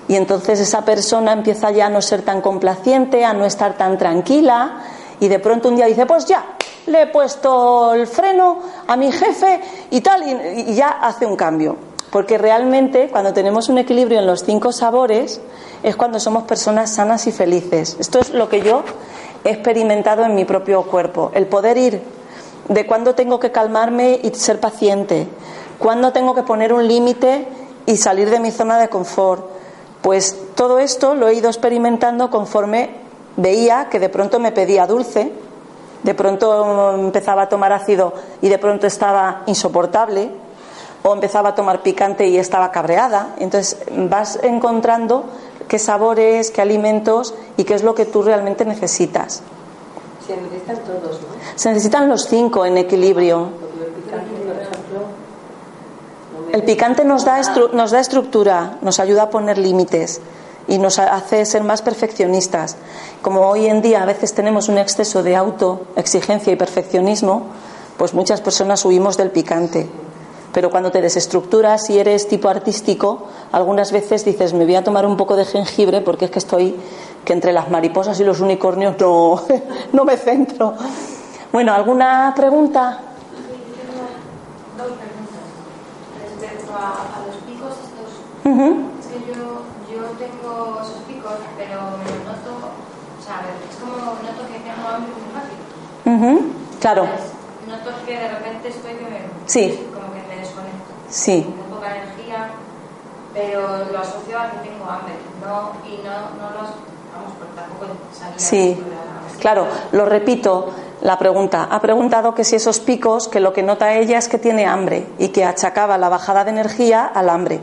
Y entonces esa persona empieza ya a no ser tan complaciente, a no estar tan tranquila y de pronto un día dice, pues ya, le he puesto el freno a mi jefe y tal, y, y ya hace un cambio. Porque realmente cuando tenemos un equilibrio en los cinco sabores es cuando somos personas sanas y felices. Esto es lo que yo he experimentado en mi propio cuerpo. El poder ir de cuándo tengo que calmarme y ser paciente, cuándo tengo que poner un límite y salir de mi zona de confort. Pues todo esto lo he ido experimentando conforme veía que de pronto me pedía dulce, de pronto empezaba a tomar ácido y de pronto estaba insoportable, o empezaba a tomar picante y estaba cabreada. Entonces vas encontrando qué sabores, qué alimentos y qué es lo que tú realmente necesitas. Se necesitan todos, ¿no? Se necesitan los cinco en equilibrio. El picante, nos da, nos da estructura, nos ayuda a poner límites y nos hace ser más perfeccionistas. Como hoy en día a veces tenemos un exceso de autoexigencia y perfeccionismo, pues muchas personas huimos del picante. Pero cuando te desestructuras y eres tipo artístico, algunas veces dices, me voy a tomar un poco de jengibre porque es que estoy, que entre las mariposas y los unicornios no, no me centro. Bueno, ¿alguna pregunta? Dos preguntas. Respecto a, a los picos estos, Ujú. es que yo, yo tengo esos picos, pero me noto, o sea, es como noto que tengo hambre muy fácil. Ujú. Claro, Entonces, noto que de repente estoy que me, Sí. como que me desconecto. Sí. Con poca energía, pero lo asocio a que tengo hambre, no, y no, no los, vamos, porque tampoco Sí, claro, lo repito, la pregunta. Ha preguntado que si esos picos, que lo que nota ella es que tiene hambre y que achacaba la bajada de energía al hambre.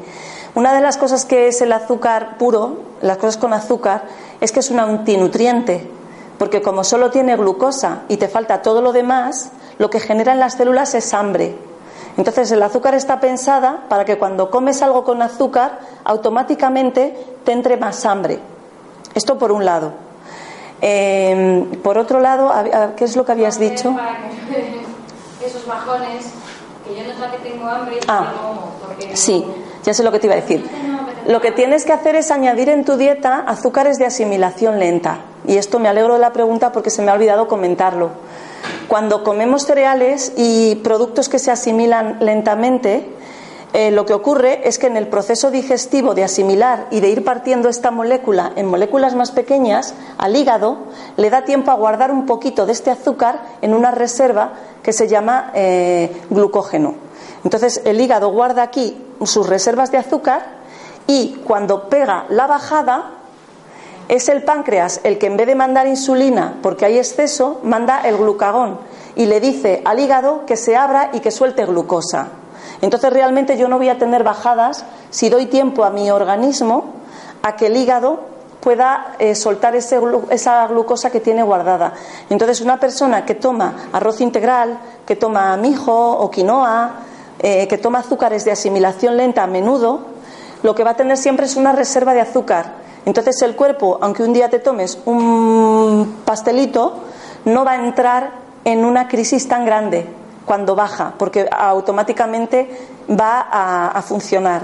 Una de las cosas que es el azúcar puro, las cosas con azúcar, es que es un antinutriente, porque como solo tiene glucosa y te falta todo lo demás, lo que genera en las células es hambre. Entonces el azúcar está pensada para que cuando comes algo con azúcar, automáticamente te entre más hambre. Esto por un lado. Eh, por otro lado, hab- ¿qué es lo que habías dicho? No esos bajones, que yo noto que tengo hambre y Ah, porque Sí, ya sé lo que te iba a decir. Lo que tienes que hacer es añadir en tu dieta azúcares de asimilación lenta. Y esto me alegro de la pregunta porque se me ha olvidado comentarlo. Cuando comemos cereales y productos que se asimilan lentamente, eh, lo que ocurre es que en el proceso digestivo de asimilar y de ir partiendo esta molécula en moléculas más pequeñas, al hígado le da tiempo a guardar un poquito de este azúcar en una reserva que se llama eh, glucógeno. Entonces el hígado guarda aquí sus reservas de azúcar y cuando pega la bajada es el páncreas el que en vez de mandar insulina porque hay exceso, manda el glucagón y le dice al hígado que se abra y que suelte glucosa. Entonces realmente yo no voy a tener bajadas si doy tiempo a mi organismo a que el hígado pueda eh, soltar ese esa glucosa que tiene guardada. Entonces una persona que toma arroz integral, que toma mijo o quinoa, eh, que toma azúcares de asimilación lenta a menudo, lo que va a tener siempre es una reserva de azúcar. Entonces el cuerpo, aunque un día te tomes un pastelito, no va a entrar en una crisis tan grande cuando baja, porque automáticamente va a, funcionar.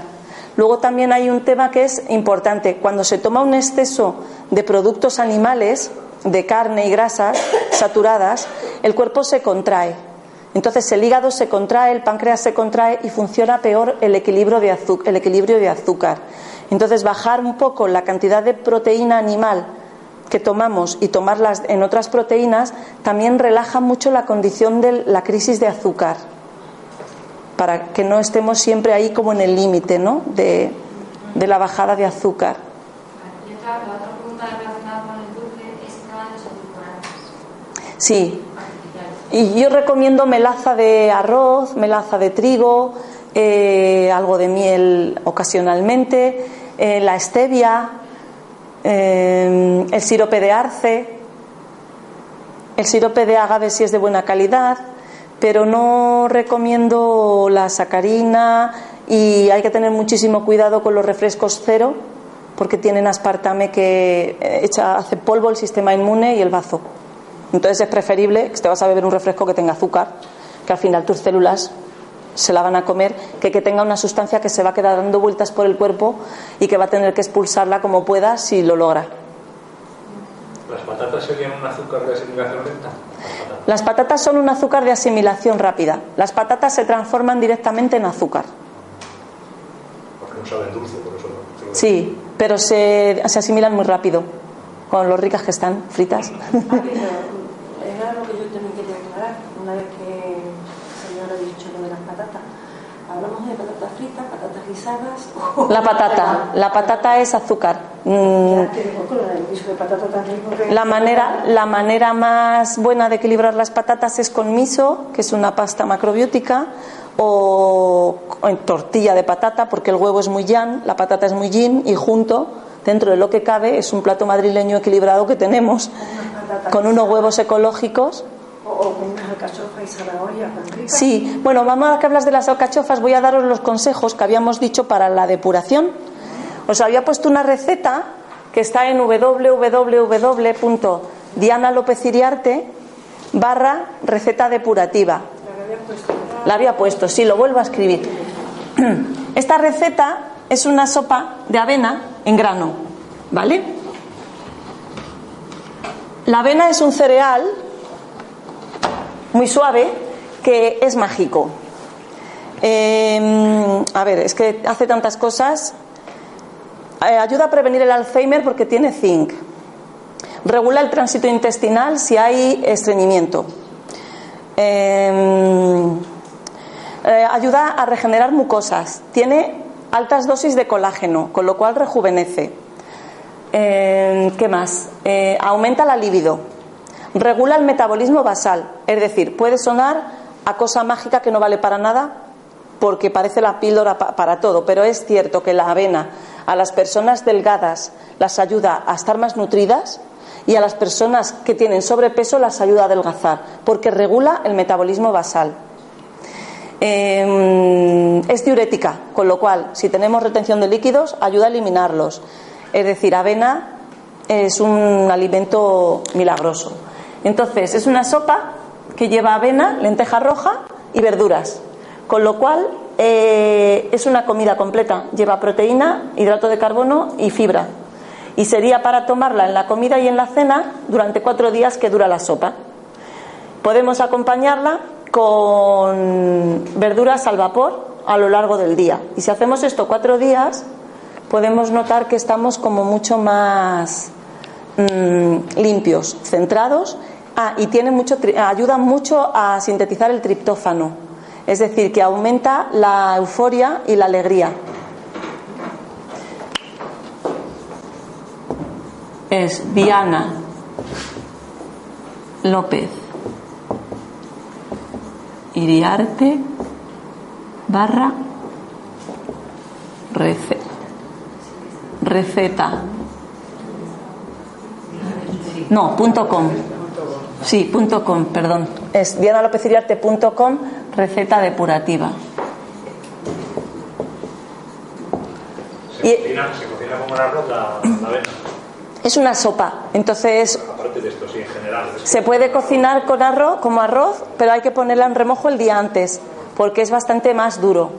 Luego también hay un tema que es importante. Cuando se toma un exceso de productos animales, de carne y grasas saturadas, el cuerpo se contrae. Entonces el hígado se contrae, el páncreas se contrae y funciona peor el equilibrio de. El equilibrio de azúcar. Entonces bajar un poco la cantidad de proteína animal que tomamos y tomarlas en otras proteínas también relaja mucho la condición de la crisis de azúcar para que no estemos siempre ahí como en el límite ¿no? de, de la bajada de azúcar. Sí, y yo recomiendo melaza de arroz, melaza de trigo, eh, algo de miel ocasionalmente, eh, la stevia, eh, el sirope de arce, el sirope de agave si es de buena calidad, pero no recomiendo la sacarina y hay que tener muchísimo cuidado con los refrescos cero porque tienen aspartame que eh, echa, hace polvo el sistema inmune y el bazo. Entonces es preferible que te vas a beber un refresco que tenga azúcar, que al final tus células se la van a comer, que que tenga una sustancia que se va a quedar dando vueltas por el cuerpo y que va a tener que expulsarla como pueda si lo logra. ¿Las patatas serían un azúcar de asimilación lenta? Las patatas. Son un azúcar de asimilación rápida. Las patatas se transforman directamente en azúcar. Porque no saben dulce, por eso no. Sí, pero se, se asimilan muy rápido con lo ricas que están fritas. Ah, pero era lo que yo también quería aclarar, una vez que el señor ha dicho lo de las patatas. Hablamos de patatas fritas, La patata, la patata es azúcar. Mm, La manera, la manera más buena de equilibrar las patatas es con miso, que es una pasta macrobiótica, o en tortilla de patata, porque el huevo es muy yan, la patata es muy yin, y junto, dentro de lo que cabe, es un plato madrileño equilibrado que tenemos, con unos huevos ecológicos. O, o con unas alcachofas y zanahoria tan ricas. Sí, bueno, vamos a que hablas de las alcachofas, voy a daros los consejos que habíamos dicho para la depuración. Os había puesto una receta que está en www.dianalopeziriarte barra receta depurativa. La que había puesto. La había puesto, sí, lo vuelvo a escribir. Esta receta es una sopa de avena en grano, ¿vale? La avena es un cereal muy suave que es mágico. Eh, a ver, es que hace tantas cosas. Eh, ayuda a prevenir el Alzheimer porque tiene zinc. Regula el tránsito intestinal si hay estreñimiento. Eh, eh, ayuda a regenerar mucosas. Tiene altas dosis de colágeno, con lo cual rejuvenece. Eh, ¿Qué más? Eh, aumenta la libido. Regula el metabolismo basal. Es decir, puede sonar a cosa mágica que no vale para nada porque parece la píldora pa- para todo, pero es cierto que la avena a las personas delgadas las ayuda a estar más nutridas y a las personas que tienen sobrepeso las ayuda a adelgazar porque regula el metabolismo basal. Eh, es diurética, con lo cual, si tenemos retención de líquidos, ayuda a eliminarlos. Es decir, avena es un alimento milagroso. Entonces, es una sopa que lleva avena, lenteja roja y verduras. Con lo cual, eh, es una comida completa. Lleva proteína, hidrato de carbono y fibra. Y sería para tomarla en la comida y en la cena durante cuatro días que dura la sopa. Podemos acompañarla con verduras al vapor a lo largo del día. Y si hacemos esto cuatro días, podemos notar que estamos como mucho más mm, limpios, centrados. Ah, y tiene mucho, ayuda mucho a sintetizar el triptófano. Es decir, que aumenta la euforia y la alegría. Es Diana López Iriarte barra rece- receta. No, punto com. Sí, punto com, perdón. Es dianalopeziriarte.com, receta depurativa. Se, Y- cocina, se cocina como el arroz la, la avena. Es una sopa, entonces Aparte de esto, sí, en general. Se puede cocinar con arroz, como arroz, pero hay que ponerla en remojo el día antes, porque es bastante más duro.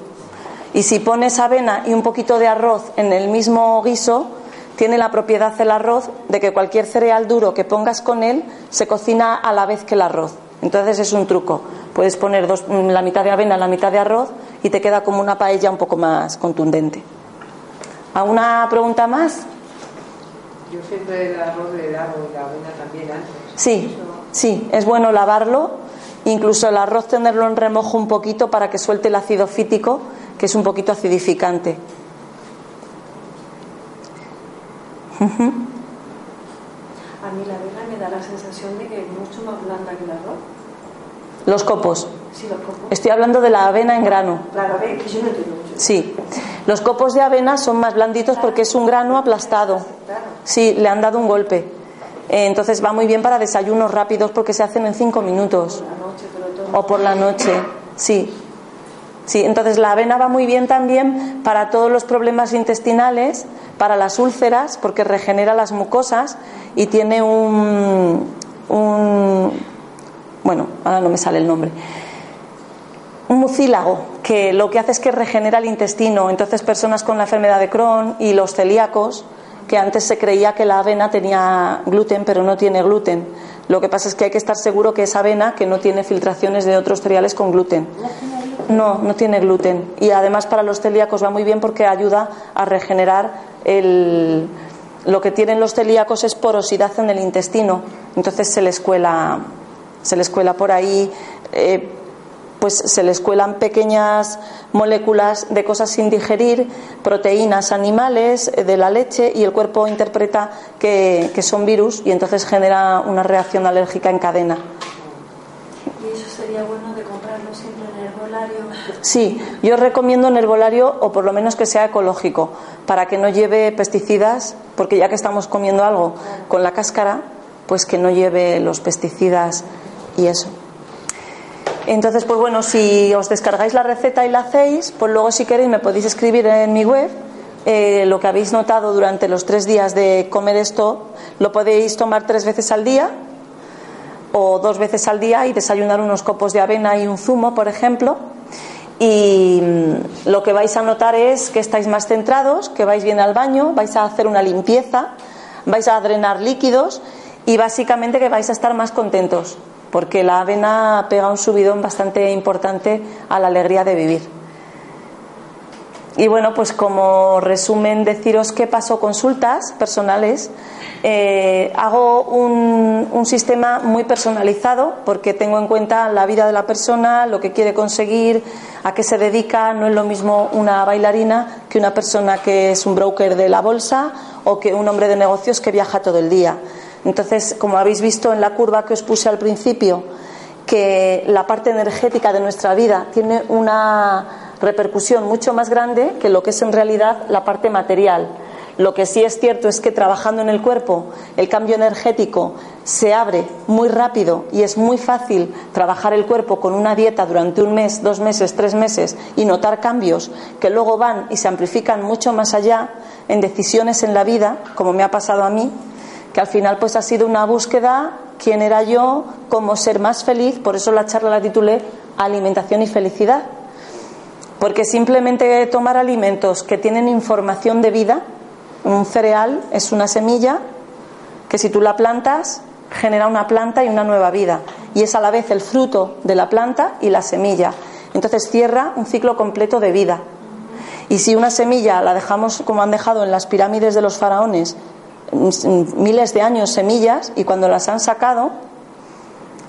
Y si pones avena y un poquito de arroz en el mismo guiso, tiene la propiedad el arroz de que cualquier cereal duro que pongas con él se cocina a la vez que el arroz. Entonces es un truco. Puedes poner dos- la mitad de avena, la mitad de arroz y te queda como una paella un poco más contundente. ¿Alguna pregunta más? Yo siempre el arroz le lavo y la avena también antes. Sí, sí, es bueno lavarlo, incluso el arroz tenerlo en remojo un poquito para que suelte el ácido fítico, que es un poquito acidificante. A mí la avena me da la sensación de que es mucho más blanda que el arroz. Los copos. Sí, los copos. Estoy hablando de la avena en grano. Claro, que yo no entiendo mucho. Sí. Los copos de avena son más blanditos porque es un grano aplastado. Sí, le han dado un golpe. Eh, Entonces va muy bien para desayunos rápidos porque se hacen en cinco minutos. O por la noche, sí. Sí, entonces la avena va muy bien también para todos los problemas intestinales, para las úlceras, porque regenera las mucosas y tiene un, un bueno, ahora no me sale el nombre, un mucílago que lo que hace es que regenera el intestino. Entonces personas con la enfermedad de Crohn y los celíacos, que antes se creía que la avena tenía gluten, pero no tiene gluten, Lo que pasa es que hay que estar seguro que esa avena que no tiene filtraciones de otros cereales con gluten. No, no tiene gluten. Y además para los celíacos va muy bien porque ayuda a regenerar el, lo que tienen los celíacos es porosidad en el intestino. Entonces se les cuela, se les cuela por ahí. Eh, pues se les cuelan pequeñas moléculas de cosas sin digerir, proteínas animales eh, de la leche y el cuerpo interpreta que, son virus y entonces genera una reacción alérgica en cadena. ¿Y eso sería bueno de comprarlo siempre Sí, yo recomiendo en herbolario o por lo menos que sea ecológico, para que no lleve pesticidas, porque ya que estamos comiendo algo con la cáscara, pues que no lleve los pesticidas y eso. Entonces, pues bueno, si os descargáis la receta y la hacéis, pues luego si queréis me podéis escribir en mi web eh, lo que habéis notado durante los tres días de comer esto. Lo podéis tomar tres veces al día o dos veces al día y desayunar unos copos de avena y un zumo, por ejemplo. Y mm, lo que vais a notar es que estáis más centrados, que vais bien al baño, vais a hacer una limpieza, vais a drenar líquidos y básicamente que vais a estar más contentos porque la avena pega un subidón bastante importante a la alegría de vivir. Y bueno, pues como resumen, deciros que paso consultas personales. Eh, hago un, un, sistema muy personalizado porque tengo en cuenta la vida de la persona, lo que quiere conseguir, a qué se dedica. No es lo mismo una bailarina que una persona que es un broker de la bolsa o que un hombre de negocios que viaja todo el día. Entonces, como habéis visto en la curva que os puse al principio, que la parte energética de nuestra vida tiene una repercusión mucho más grande que lo que es en realidad la parte material. Lo que sí es cierto es que trabajando en el cuerpo el cambio energético se abre muy rápido y es muy fácil trabajar el cuerpo con una dieta durante un mes, dos meses, tres meses y notar cambios que luego van y se amplifican mucho más allá en decisiones en la vida, como me ha pasado a mí, que al final pues ha sido una búsqueda, quién era yo, cómo ser más feliz, por eso la charla la titulé Alimentación y Felicidad, porque simplemente tomar alimentos que tienen información de vida, un cereal es una semilla que si tú la plantas genera una planta y una nueva vida, y es a la vez el fruto de la planta y la semilla. Entonces cierra un ciclo completo de vida. Y si una semilla la dejamos como han dejado en las pirámides de los faraones, miles de años semillas y cuando las han sacado,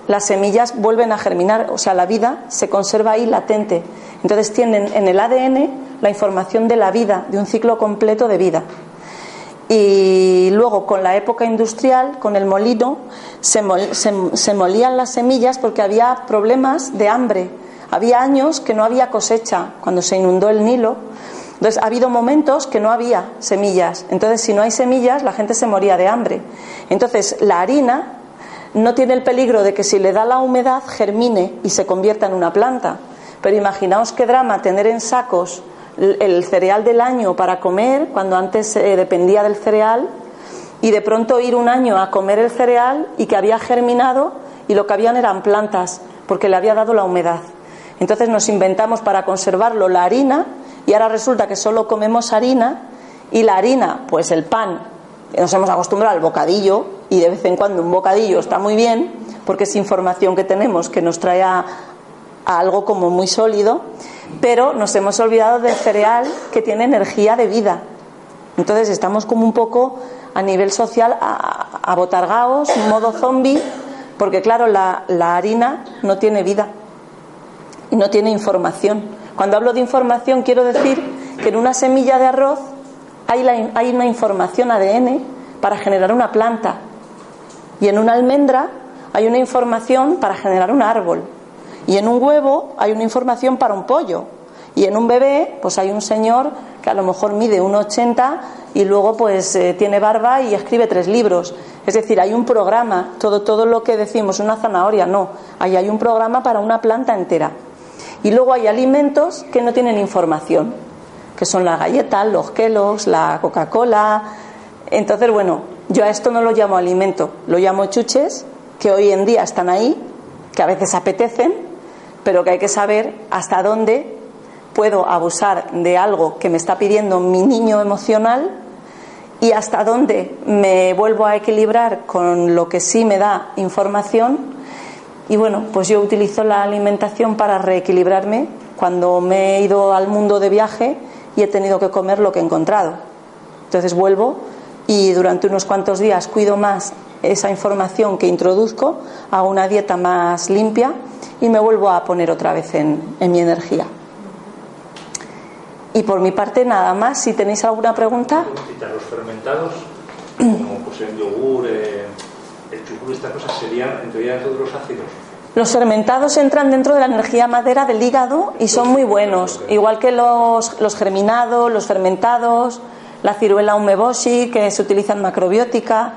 las semillas vuelven a germinar, o sea, la vida se conserva ahí latente. Entonces tienen en el ADN la información de la vida, de un ciclo completo de vida. Y luego con la época industrial, con el molino, se, molían las semillas porque había problemas de hambre. Había años que no había cosecha. Cuando se inundó el Nilo, entonces, ha habido momentos que no había semillas. Entonces, si no hay semillas, la gente se moría de hambre. Entonces, la harina no tiene el peligro de que si le da la humedad germine y se convierta en una planta. Pero imaginaos qué drama tener en sacos el cereal del año para comer, cuando antes eh, dependía del cereal, y de pronto ir un año a comer el cereal y que había germinado y lo que habían eran plantas, porque le había dado la humedad. Entonces nos inventamos para conservarlo la harina y ahora resulta que solo comemos harina y la harina, pues el pan, nos hemos acostumbrado al bocadillo y de vez en cuando un bocadillo está muy bien porque es información que tenemos que nos trae a, algo como muy sólido, pero nos hemos olvidado del cereal que tiene energía de vida. Entonces estamos como un poco a nivel social abotargados, modo zombie, porque claro, la, la harina no tiene vida y no tiene información. Cuando hablo de información quiero decir que en una semilla de arroz hay, una información ADN para generar una planta y en una almendra hay una información para generar un árbol y en un huevo hay una información para un pollo y en un bebé pues hay un señor que a lo mejor mide 1,80 y luego pues eh, tiene barba y escribe tres libros. Es decir, hay un programa, todo, todo lo que decimos, una zanahoria, no, ahí hay un programa para una planta entera. Y luego hay alimentos que no tienen información, que son las galletas, los quelos, la Coca-Cola. Entonces, bueno, yo a esto no lo llamo alimento, lo llamo chuches, que hoy en día están ahí, que a veces apetecen, pero que hay que saber hasta dónde puedo abusar de algo que me está pidiendo mi niño emocional y hasta dónde me vuelvo a equilibrar con lo que sí me da información. Y bueno, pues yo utilizo la alimentación para reequilibrarme cuando me he ido al mundo de viaje y he tenido que comer lo que he encontrado. Entonces vuelvo y durante unos cuantos días cuido más esa información que introduzco, hago una dieta más limpia y me vuelvo a poner otra vez en, en mi energía. Y por mi parte nada más, si tenéis alguna pregunta. Los fermentados, como pues el yogur, eh, el chucrut, estas cosas serían, entrarían todos los ácidos. Los fermentados entran dentro de la energía madera del hígado y son muy buenos, igual que los, los germinados, los fermentados, la ciruela umeboshi que se utiliza en macrobiótica,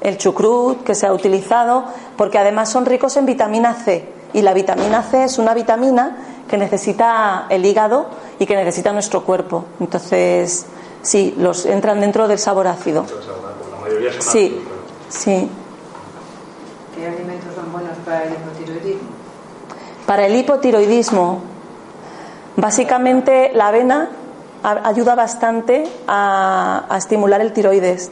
el chucrut que se ha utilizado, porque además son ricos en vitamina C y la vitamina C es una vitamina que necesita el hígado y que necesita nuestro cuerpo. Entonces, sí, los entran dentro del sabor ácido. La mayoría son Sí, ácidos, sí. ¿Qué alimentos son buenos para el hipotiroidismo? Para el hipotiroidismo, básicamente la avena ayuda bastante a, estimular el tiroides.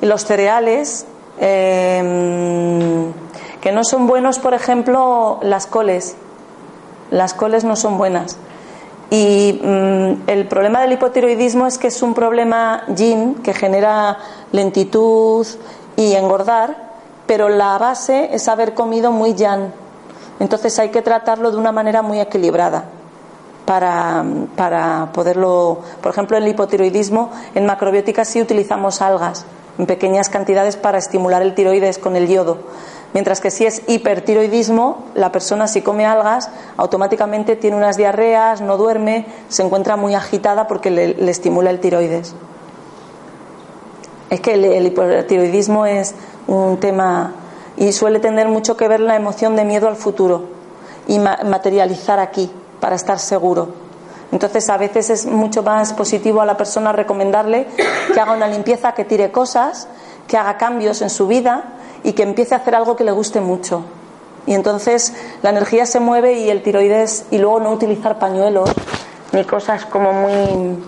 Y los cereales, eh, que no son buenos, por ejemplo, las coles. Las coles no son buenas. Y mm, el problema del hipotiroidismo es que es un problema yin que genera lentitud y engordar, pero la base es haber comido muy yang. Entonces hay que tratarlo de una manera muy equilibrada para, para poderlo. Por ejemplo, en el hipotiroidismo, en macrobiótica sí utilizamos algas en pequeñas cantidades para estimular el tiroides con el yodo. Mientras que si es hipertiroidismo, la persona si come algas automáticamente tiene unas diarreas, no duerme, se encuentra muy agitada porque le, estimula el tiroides. Es que el, el hipotiroidismo es un tema y suele tener mucho que ver la emoción de miedo al futuro y ma- materializar aquí para estar seguro. Entonces a veces es mucho más positivo a la persona recomendarle que haga una limpieza, que tire cosas, que haga cambios en su vida y que empiece a hacer algo que le guste mucho. Y entonces la energía se mueve y el tiroides y luego no utilizar pañuelos ni cosas como muy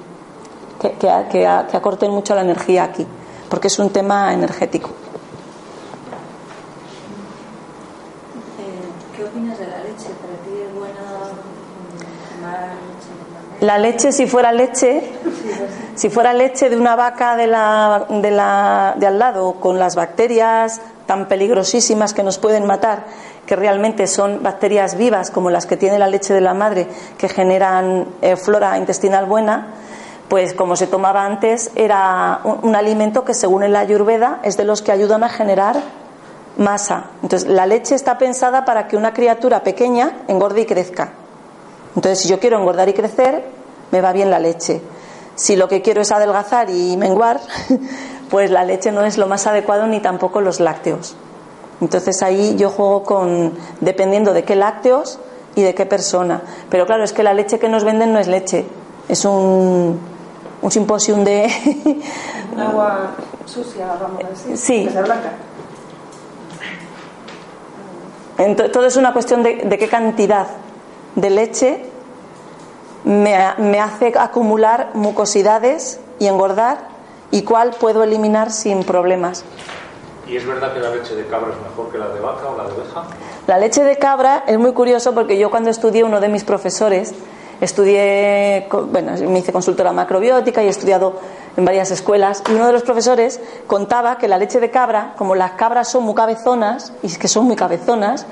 que, que, que- acorten mucho la energía aquí, porque es un tema energético. Eh, ¿Qué opinas de la leche? ¿Para ti es buena mm, tomar leche normalmente? La leche, si fuera leche, si fuera leche de una vaca de, la, de, la, de al lado, con las bacterias tan peligrosísimas que nos pueden matar, que realmente son bacterias vivas, como las que tiene la leche de la madre, que generan eh, flora intestinal buena, pues como se tomaba antes, era un, un alimento que según el Ayurveda es de los que ayudan a generar masa. Entonces, la leche está pensada para que una criatura pequeña engorde y crezca. Entonces, si yo quiero engordar y crecer, me va bien la leche. Si lo que quiero es adelgazar y menguar, pues la leche no es lo más adecuado ni tampoco los lácteos. Entonces ahí yo juego con, dependiendo de qué lácteos y de qué persona. Pero claro, es que la leche que nos venden no es leche, es un, un simposium de... Un agua sucia, vamos a decir. Sí. Blanca. Ento- Todo es una cuestión de, de qué cantidad de leche me, ha- me hace acumular mucosidades y engordar y cuál puedo eliminar sin problemas. ¿Y es verdad que la leche de cabra es mejor que la de vaca o la de oveja? La leche de cabra es muy curioso porque yo cuando estudié uno de mis profesores, estudié, bueno, me hice consultora macrobiótica y he estudiado en varias escuelas y uno de los profesores contaba que la leche de cabra, como las cabras son muy cabezonas y es que son muy cabezonas,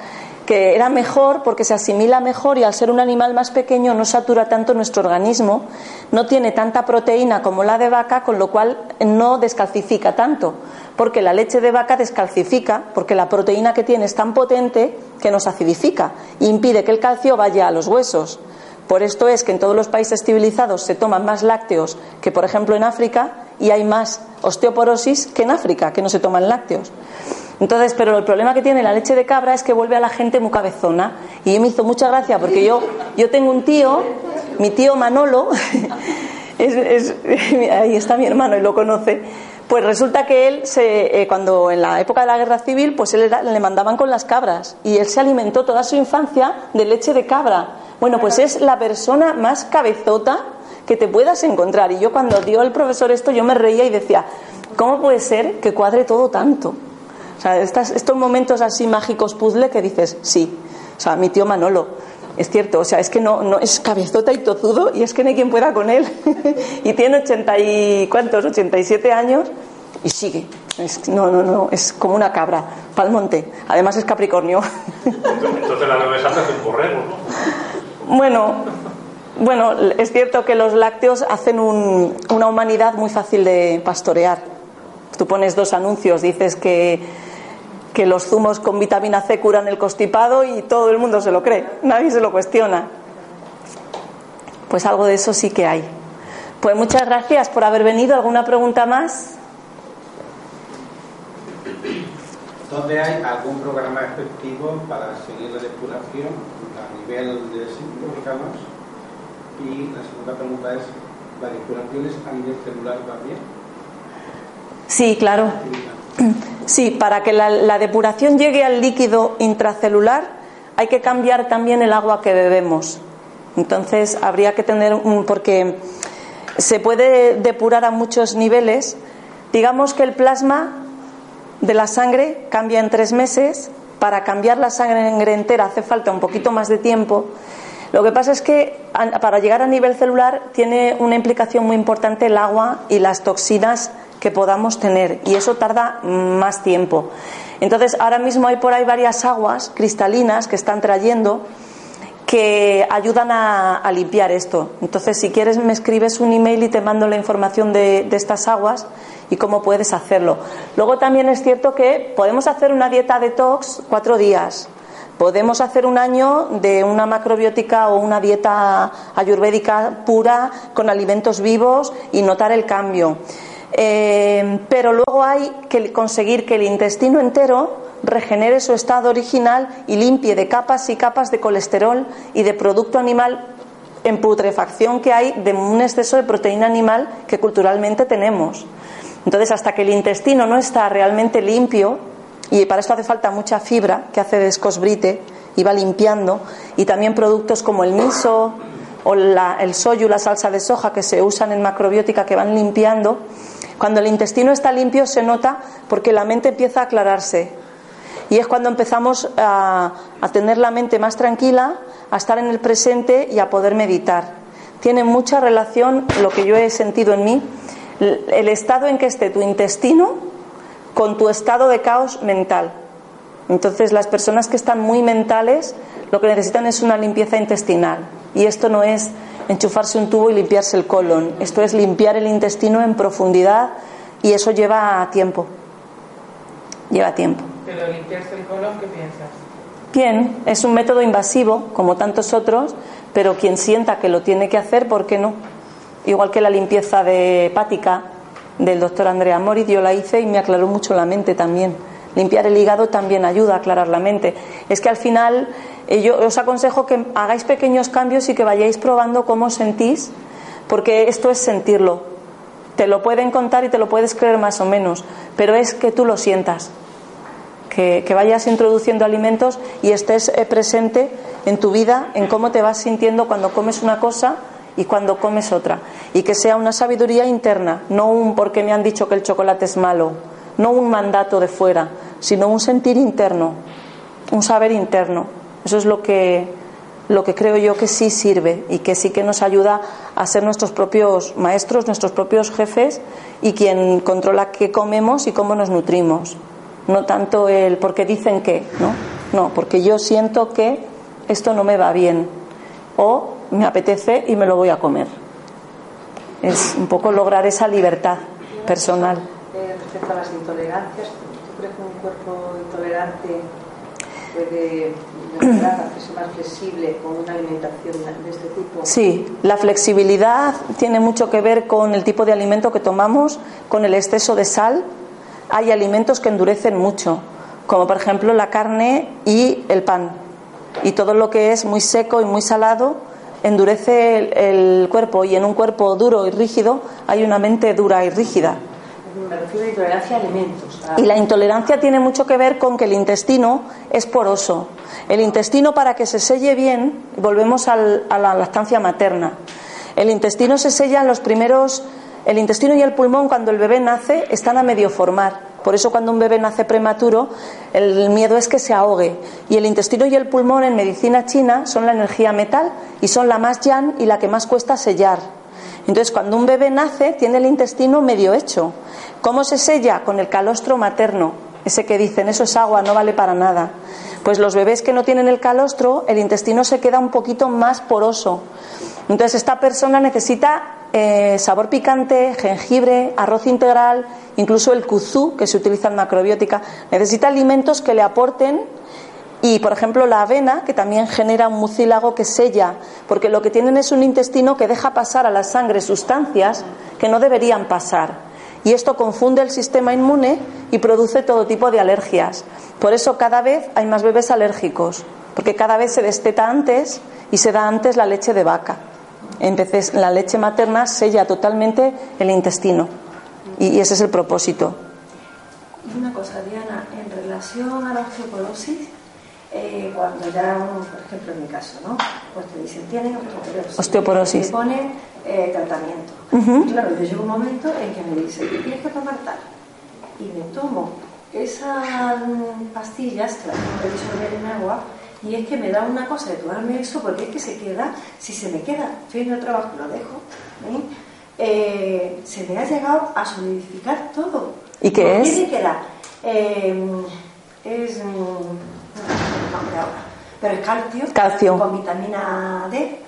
que era mejor porque se asimila mejor y al ser un animal más pequeño no satura tanto nuestro organismo, no tiene tanta proteína como la de vaca, con lo cual no descalcifica tanto, porque la leche de vaca descalcifica, porque la proteína que tiene es tan potente que nos acidifica e impide que el calcio vaya a los huesos. Por esto es que en todos los países civilizados se toman más lácteos que, por ejemplo, en África y hay más osteoporosis que en África, que no se toman lácteos. Entonces, pero el problema que tiene la leche de cabra es que vuelve a la gente muy cabezona. Y me hizo mucha gracia porque yo, yo tengo un tío, mi tío Manolo, es- es- ahí está mi hermano y lo conoce. Pues resulta que él, se, eh, cuando en la época de la guerra civil, pues él era- le mandaban con las cabras y él se alimentó toda su infancia de leche de cabra. Bueno, pues es la persona más cabezota que te puedas encontrar. Y yo cuando dio el profesor esto, yo me reía y decía, ¿cómo puede ser que cuadre todo tanto? O sea, estas- estos momentos así mágicos puzzle que dices, sí. O sea, mi tío Manolo, es cierto, o sea, es que no, no es cabezota y tozudo y es que no hay quien pueda con él. y tiene ochenta y cuántos, 87 años y sigue. Es- no, no, no, es como una cabra, pa'l monte. Además es Capricornio. Entonces la nueve santa es un borrego, ¿no? Bueno, bueno, es cierto que los lácteos hacen un- una humanidad muy fácil de pastorear. Tú pones dos anuncios, dices que, que los zumos con vitamina C curan el constipado y todo el mundo se lo cree, nadie se lo cuestiona. Pues algo de eso sí que hay. Pues muchas gracias por haber venido. ¿Alguna pregunta más? ¿Dónde hay algún programa efectivo para seguir la depuración a nivel de síntomas? Y la segunda pregunta es, ¿la depuración es a nivel celular también? Sí, claro. Sí, para que la, la depuración llegue al líquido intracelular hay que cambiar también el agua que bebemos. Entonces habría que tener un porque se puede depurar a muchos niveles. Digamos que el plasma de la sangre cambia en tres meses. Para cambiar la sangre entera hace falta un poquito más de tiempo. Lo que pasa es que para llegar a nivel celular tiene una implicación muy importante el agua y las toxinas que podamos tener y eso tarda más tiempo. Entonces ahora mismo hay por ahí varias aguas cristalinas que están trayendo que ayudan a, limpiar esto. Entonces, si quieres, me escribes un email y te mando la información de, de estas aguas y cómo puedes hacerlo. Luego también es cierto que podemos hacer una dieta detox cuatro días. Podemos hacer un año de una macrobiótica o una dieta ayurvédica pura con alimentos vivos y notar el cambio. Eh, pero luego hay que conseguir que el intestino entero regenere su estado original y limpie de capas y capas de colesterol y de producto animal en putrefacción que hay de un exceso de proteína animal que culturalmente tenemos. Entonces, hasta que el intestino no está realmente limpio, y para esto hace falta mucha fibra que hace de escosbrite y va limpiando, y también productos como el miso o la- el soyu, la salsa de soja que se usan en macrobiótica que van limpiando, cuando el intestino está limpio se nota porque la mente empieza a aclararse. Y es cuando empezamos a, a tener la mente más tranquila, a estar en el presente y a poder meditar. Tiene mucha relación lo que yo he sentido en mí, el estado en que esté tu intestino con tu estado de caos mental. Entonces, las personas que están muy mentales lo que necesitan es una limpieza intestinal. Y esto no es enchufarse un tubo y limpiarse el colon. Esto es limpiar el intestino en profundidad y eso lleva tiempo. Lleva tiempo. Pero limpiarse el colon, ¿qué piensas? Bien, es un método invasivo, como tantos otros, pero quien sienta que lo tiene que hacer, ¿por qué no? Igual que la limpieza de hepática del doctor Andrea Moritz, yo la hice y me aclaró mucho la mente también. Limpiar el hígado también ayuda a aclarar la mente. Es que al final yo os aconsejo que hagáis pequeños cambios y que vayáis probando cómo sentís, porque esto es sentirlo. Te lo pueden contar y te lo puedes creer más o menos, pero es que tú lo sientas que, que vayas introduciendo alimentos y estés eh, presente en tu vida, en cómo te vas sintiendo cuando comes una cosa y cuando comes otra. Y que sea una sabiduría interna, no un porque me han dicho que el chocolate es malo, no un mandato de fuera, sino un sentir interno, un saber interno. Eso es lo que, lo que creo yo que sí sirve y que sí que nos ayuda a ser nuestros propios maestros, nuestros propios jefes y quien controla qué comemos y cómo nos nutrimos. No tanto el porque dicen que, ¿no? No, porque yo siento que esto no me va bien o me apetece y me lo voy a comer. Es un poco lograr esa libertad personal. Eh, respecto a las intolerancias, ¿tú crees que un cuerpo intolerante puede flexible con una alimentación de este tipo? Sí, la flexibilidad tiene mucho que ver con el tipo de alimento que tomamos, con el exceso de sal. Hay alimentos que endurecen mucho, como por ejemplo la carne y el pan. Y todo lo que es muy seco y muy salado endurece el cuerpo y en un cuerpo duro y rígido hay una mente dura y rígida. Refiero a intolerancia a alimentos. Y la intolerancia tiene mucho que ver con que el intestino es poroso. El intestino para que se selle bien, volvemos al- a la lactancia materna. El intestino se sella en los primeros El intestino y el pulmón cuando el bebé nace están a medio formar. Por eso cuando un bebé nace prematuro, el miedo es que se ahogue. Y el intestino y el pulmón en medicina china son la energía metal y son la más yan y la que más cuesta sellar. Entonces, cuando un bebé nace, tiene el intestino medio hecho. ¿Cómo se sella? Con el calostro materno. Ese que dicen, eso es agua, no vale para nada. Pues los bebés que no tienen el calostro, el intestino se queda un poquito más poroso. Entonces, esta persona necesita eh, sabor picante, jengibre, arroz integral, incluso el kuzú, que se utiliza en macrobiótica. Necesita alimentos que le aporten y, por ejemplo, la avena, que también genera un mucílago que sella, porque lo que tienen es un intestino que deja pasar a la sangre sustancias que no deberían pasar. Y esto confunde el sistema inmune y produce todo tipo de alergias. Por eso cada vez hay más bebés alérgicos, porque cada vez se desteta antes y se da antes la leche de vaca. Entonces, la leche materna sella totalmente el intestino. Y, ese es el propósito. Una cosa, Diana, en relación a la osteoporosis, eh, cuando ya, por ejemplo, en mi caso, ¿no? Pues te dicen, tienen osteoporosis. Osteoporosis. Te ponen eh, tratamiento. Claro, yo llego un momento en que me dicen, tienes que tomar tal. Y me tomo esas pastillas, que las tengo que disolver en agua, y es que me da una cosa de tomarme eso porque es que se queda, si se me queda, estoy en el trabajo lo dejo, eh, se me ha llegado a solidificar todo. ¿Y qué es? ¿Qué queda? Eh, es pero es calcio, calcio, con vitamina D,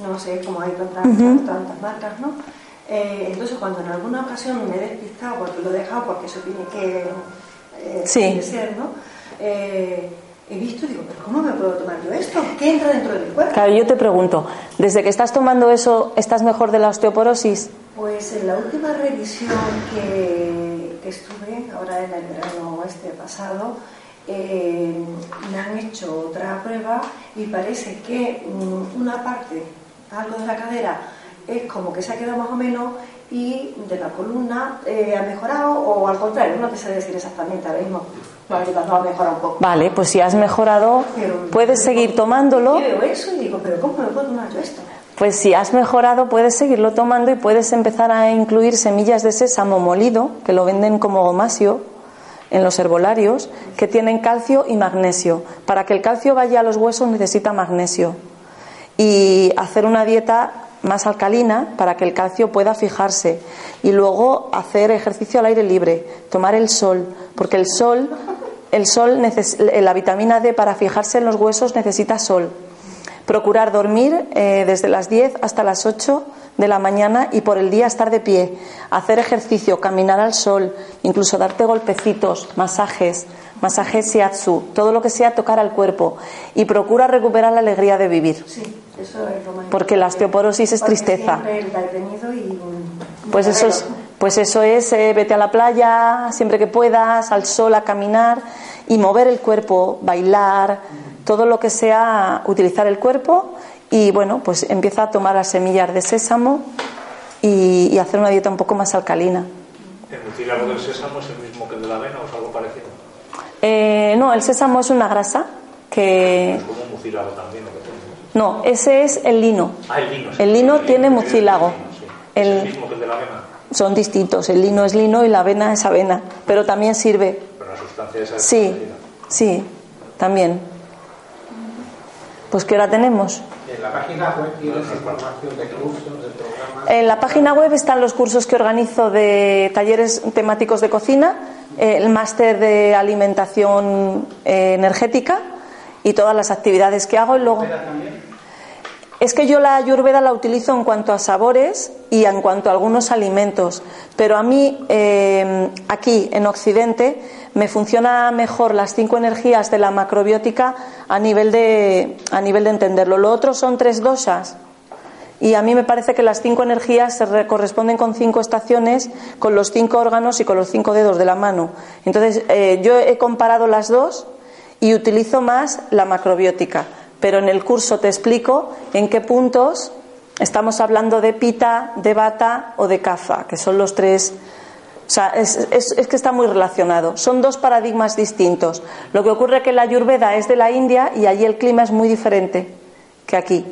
no sé cómo hay tantas, tantas marcas, ¿no? Eh, entonces, cuando en alguna ocasión me he despistado porque lo he dejado, porque eso tiene que, eh, ser, ¿no? Eh, he visto y digo, ¿pero cómo me puedo tomar yo esto? ¿Qué entra dentro de mi cuerpo? Claro, yo te pregunto, ¿desde que estás tomando eso, estás mejor de la osteoporosis? Pues en la última revisión que, que estuve, ahora en el verano este pasado, eh, me han hecho otra prueba y parece que mm, una parte, algo de la cadera, es como que se ha quedado más o menos y de la columna eh, ha mejorado o al contrario, no te sé decir exactamente ahora mismo. No, ha mejorado un poco. Vale, pues si has mejorado, puedes seguir tomándolo. Yo veo eso y digo, pero ¿cómo me puedo tomar yo esto? Pues si has mejorado, puedes seguirlo tomando y puedes empezar a incluir semillas de sésamo molido, que lo venden como gomasio, en los herbolarios que tienen calcio y magnesio. Para que el calcio vaya a los huesos necesita magnesio. Y hacer una dieta más alcalina para que el calcio pueda fijarse. Y luego hacer ejercicio al aire libre, tomar el sol, porque el sol, el sol la vitamina D para fijarse en los huesos necesita sol. Procurar dormir eh, desde las 10 hasta las 8 de la mañana y por el día estar de pie, hacer ejercicio, caminar al sol, incluso darte golpecitos, masajes, masajes shiatsu, todo lo que sea tocar al cuerpo y procura recuperar la alegría de vivir. Sí, eso es lo Porque la osteoporosis es tristeza. pues eso es, pues eso es eh, vete a la playa siempre que puedas, al sol a caminar y mover el cuerpo, bailar, todo lo que sea utilizar el cuerpo y bueno, pues empieza a tomar las semillas de sésamo y, hacer una dieta un poco más alcalina. ¿El mucílago del sésamo es el mismo que el de la avena o es algo parecido? Eh, no, el sésamo es una grasa que... Es como un mucílago también. No, ese es el lino. Ah, el lino. El lino tiene mucílago. ¿Es el mismo que el de la avena? Son distintos. El lino es lino y la avena es avena. Pero también sirve. Pero la sustancia esa es Sí, sí, también. Pues ¿qué hora tenemos? En la página web tienes información de cursos, de programas. En la página web están los cursos que organizo de talleres temáticos de cocina, el máster de alimentación eh, energética y todas las actividades que hago. Y luego. Es que yo la ayurveda la utilizo en cuanto a sabores y en cuanto a algunos alimentos, pero a mí eh, aquí en Occidente me funciona mejor las cinco energías de la macrobiótica a nivel de, a nivel de entenderlo. Lo otro son tres dosas. Y a mí me parece que las cinco energías se corresponden con cinco estaciones, con los cinco órganos y con los cinco dedos de la mano. Entonces, eh, yo he comparado las dos y utilizo más la macrobiótica. Pero en el curso te explico en qué puntos estamos hablando de pita, de bata o de cafa, que son los tres o sea, es, que está muy relacionado. Son dos paradigmas distintos. Lo que ocurre es que la Ayurveda es de la India y allí el clima es muy diferente que aquí.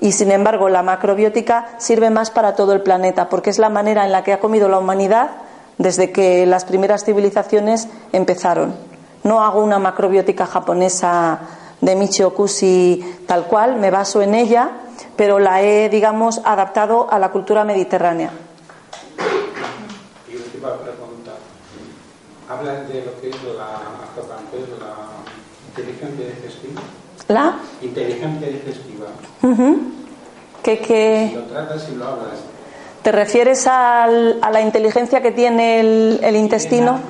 y sin embargo la macrobiótica sirve más para todo el planeta porque es la manera en la que ha comido la humanidad desde que las primeras civilizaciones empezaron. No hago una macrobiótica japonesa de Michio Kushi tal cual, me baso en ella, pero la he, digamos, adaptado a la cultura mediterránea. Y última pregunta. Hablan de lo que es la, la inteligencia digestiva. ¿La? Inteligencia digestiva. ¿Qué, Si lo tratas y lo hablas. ¿Te refieres al, a la inteligencia que tiene el, el intestino?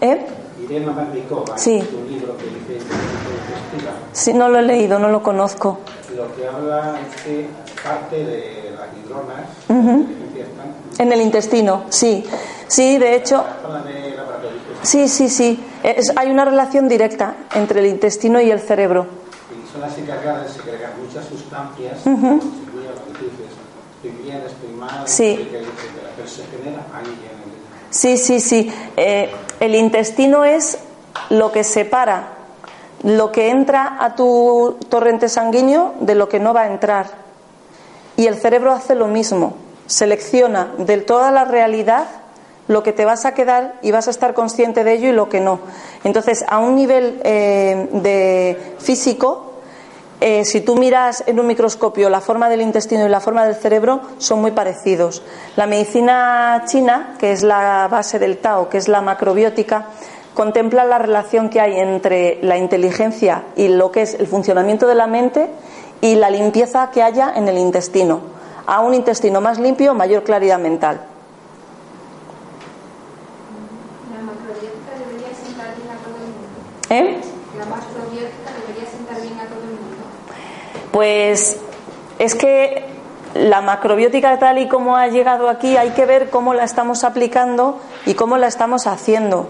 ¿Eh? Irena. Sí. Un libro que dice inteligencia. Sí, no lo he leído, no lo conozco. Lo que habla es que parte de las hidronas, la inteligencia están En el intestino, sí. Sí, de hecho, sí, sí, sí. Es- hay una relación directa entre el intestino y el cerebro. y son las encargadas de segregar muchas sustancias, uh bien, estoy mal, Sí. pero se genera ahí en el... Sí, sí, sí. Eh, el intestino es lo que separa lo que entra a tu torrente sanguíneo de lo que no va a entrar. Y el cerebro hace lo mismo. Selecciona de toda la realidad lo que te vas a quedar y vas a estar consciente de ello y lo que no. Entonces, a un nivel eh, de físico, eh, si tú miras en un microscopio la forma del intestino y la forma del cerebro son muy parecidos. La medicina china, que es la base del Tao, que es la macrobiótica, contempla la relación que hay entre la inteligencia y lo que es el funcionamiento de la mente y la limpieza que haya en el intestino. A un intestino más limpio, mayor claridad mental. La macrobiótica debería sentar bien a todo el mundo. ¿Eh? La macrobiótica debería sentar bien a todo el mundo. Pues es que la macrobiótica tal y como ha llegado aquí hay que ver cómo la estamos aplicando y cómo la estamos haciendo.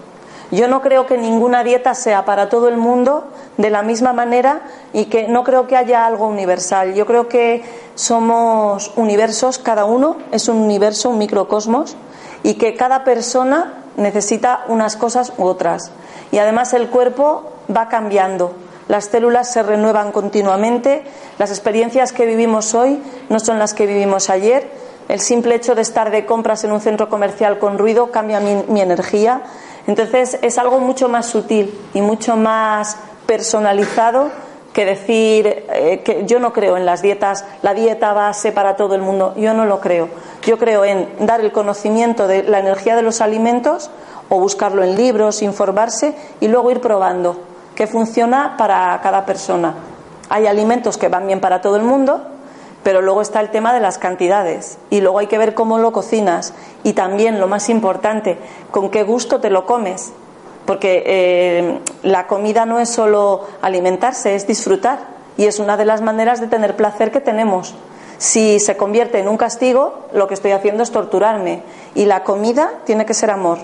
Yo no creo que ninguna dieta sea para todo el mundo de la misma manera y que no creo que haya algo universal. Yo creo que somos universos, cada uno es un universo, un microcosmos y que cada persona necesita unas cosas u otras. Y además el cuerpo va cambiando. Las células se renuevan continuamente, las experiencias que vivimos hoy no son las que vivimos ayer, el simple hecho de estar de compras en un centro comercial con ruido cambia mi, energía, entonces es algo mucho más sutil y mucho más personalizado que decir eh, que yo no creo en las dietas, la dieta base para todo el mundo, yo no lo creo. Yo creo en dar el conocimiento de la energía de los alimentos o buscarlo en libros, informarse y luego ir probando que funciona para cada persona. Hay alimentos que van bien para todo el mundo, pero luego está el tema de las cantidades. Y luego hay que ver cómo lo cocinas. Y también lo más importante, con qué gusto te lo comes, porque eh, la comida no es solo alimentarse, es disfrutar. Y es una de las maneras de tener placer que tenemos. Si se convierte en un castigo, lo que estoy haciendo es torturarme. Y la comida tiene que ser amor.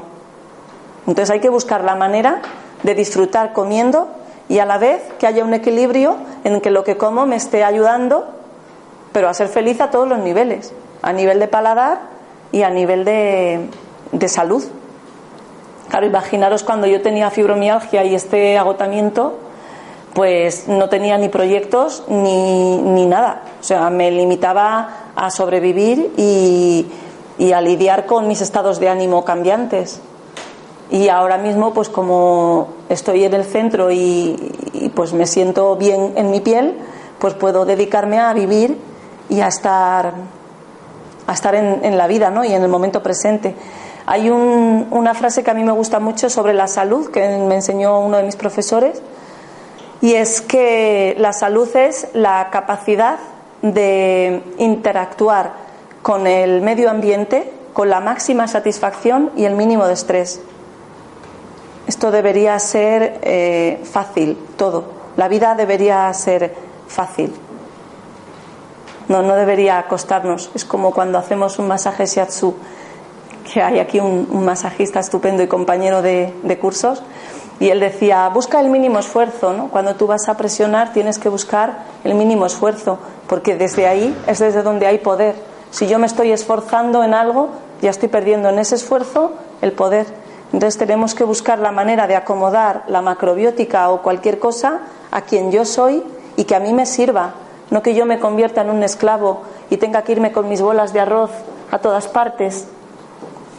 Entonces hay que buscar la manera de disfrutar comiendo y a la vez que haya un equilibrio en que lo que como me esté ayudando, pero a ser feliz a todos los niveles, a nivel de paladar y a nivel de, de salud. Claro, imaginaros cuando yo tenía fibromialgia y este agotamiento, pues no tenía ni proyectos ni, ni nada. O sea, me limitaba a sobrevivir y, y a lidiar con mis estados de ánimo cambiantes. Y ahora mismo, pues como estoy en el centro y, y, pues me siento bien en mi piel, pues puedo dedicarme a vivir y a estar, a estar en, la vida ¿no? y en el momento presente. Hay un, una frase que a mí me gusta mucho sobre la salud que me enseñó uno de mis profesores y es que la salud es la capacidad de interactuar con el medio ambiente con la máxima satisfacción y el mínimo de estrés. Esto debería ser eh, fácil, todo. La vida debería ser fácil. No, no debería costarnos. Es como cuando hacemos un masaje shiatsu, que hay aquí un, un masajista estupendo y compañero de, de, cursos, y él decía, busca el mínimo esfuerzo, ¿no? Cuando tú vas a presionar tienes que buscar el mínimo esfuerzo, porque desde ahí es desde donde hay poder. Si yo me estoy esforzando en algo, ya estoy perdiendo en ese esfuerzo el poder. Entonces tenemos que buscar la manera de acomodar la macrobiótica o cualquier cosa a quien yo soy y que a mí me sirva. No que yo me convierta en un esclavo y tenga que irme con mis bolas de arroz a todas partes,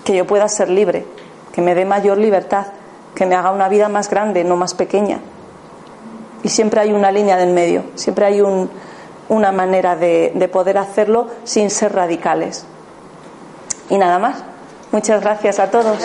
que yo pueda ser libre, que me dé mayor libertad, que me haga una vida más grande, no más pequeña. Y siempre hay una línea del medio, siempre hay una manera de, de poder hacerlo sin ser radicales. Y nada más. Muchas gracias a todos.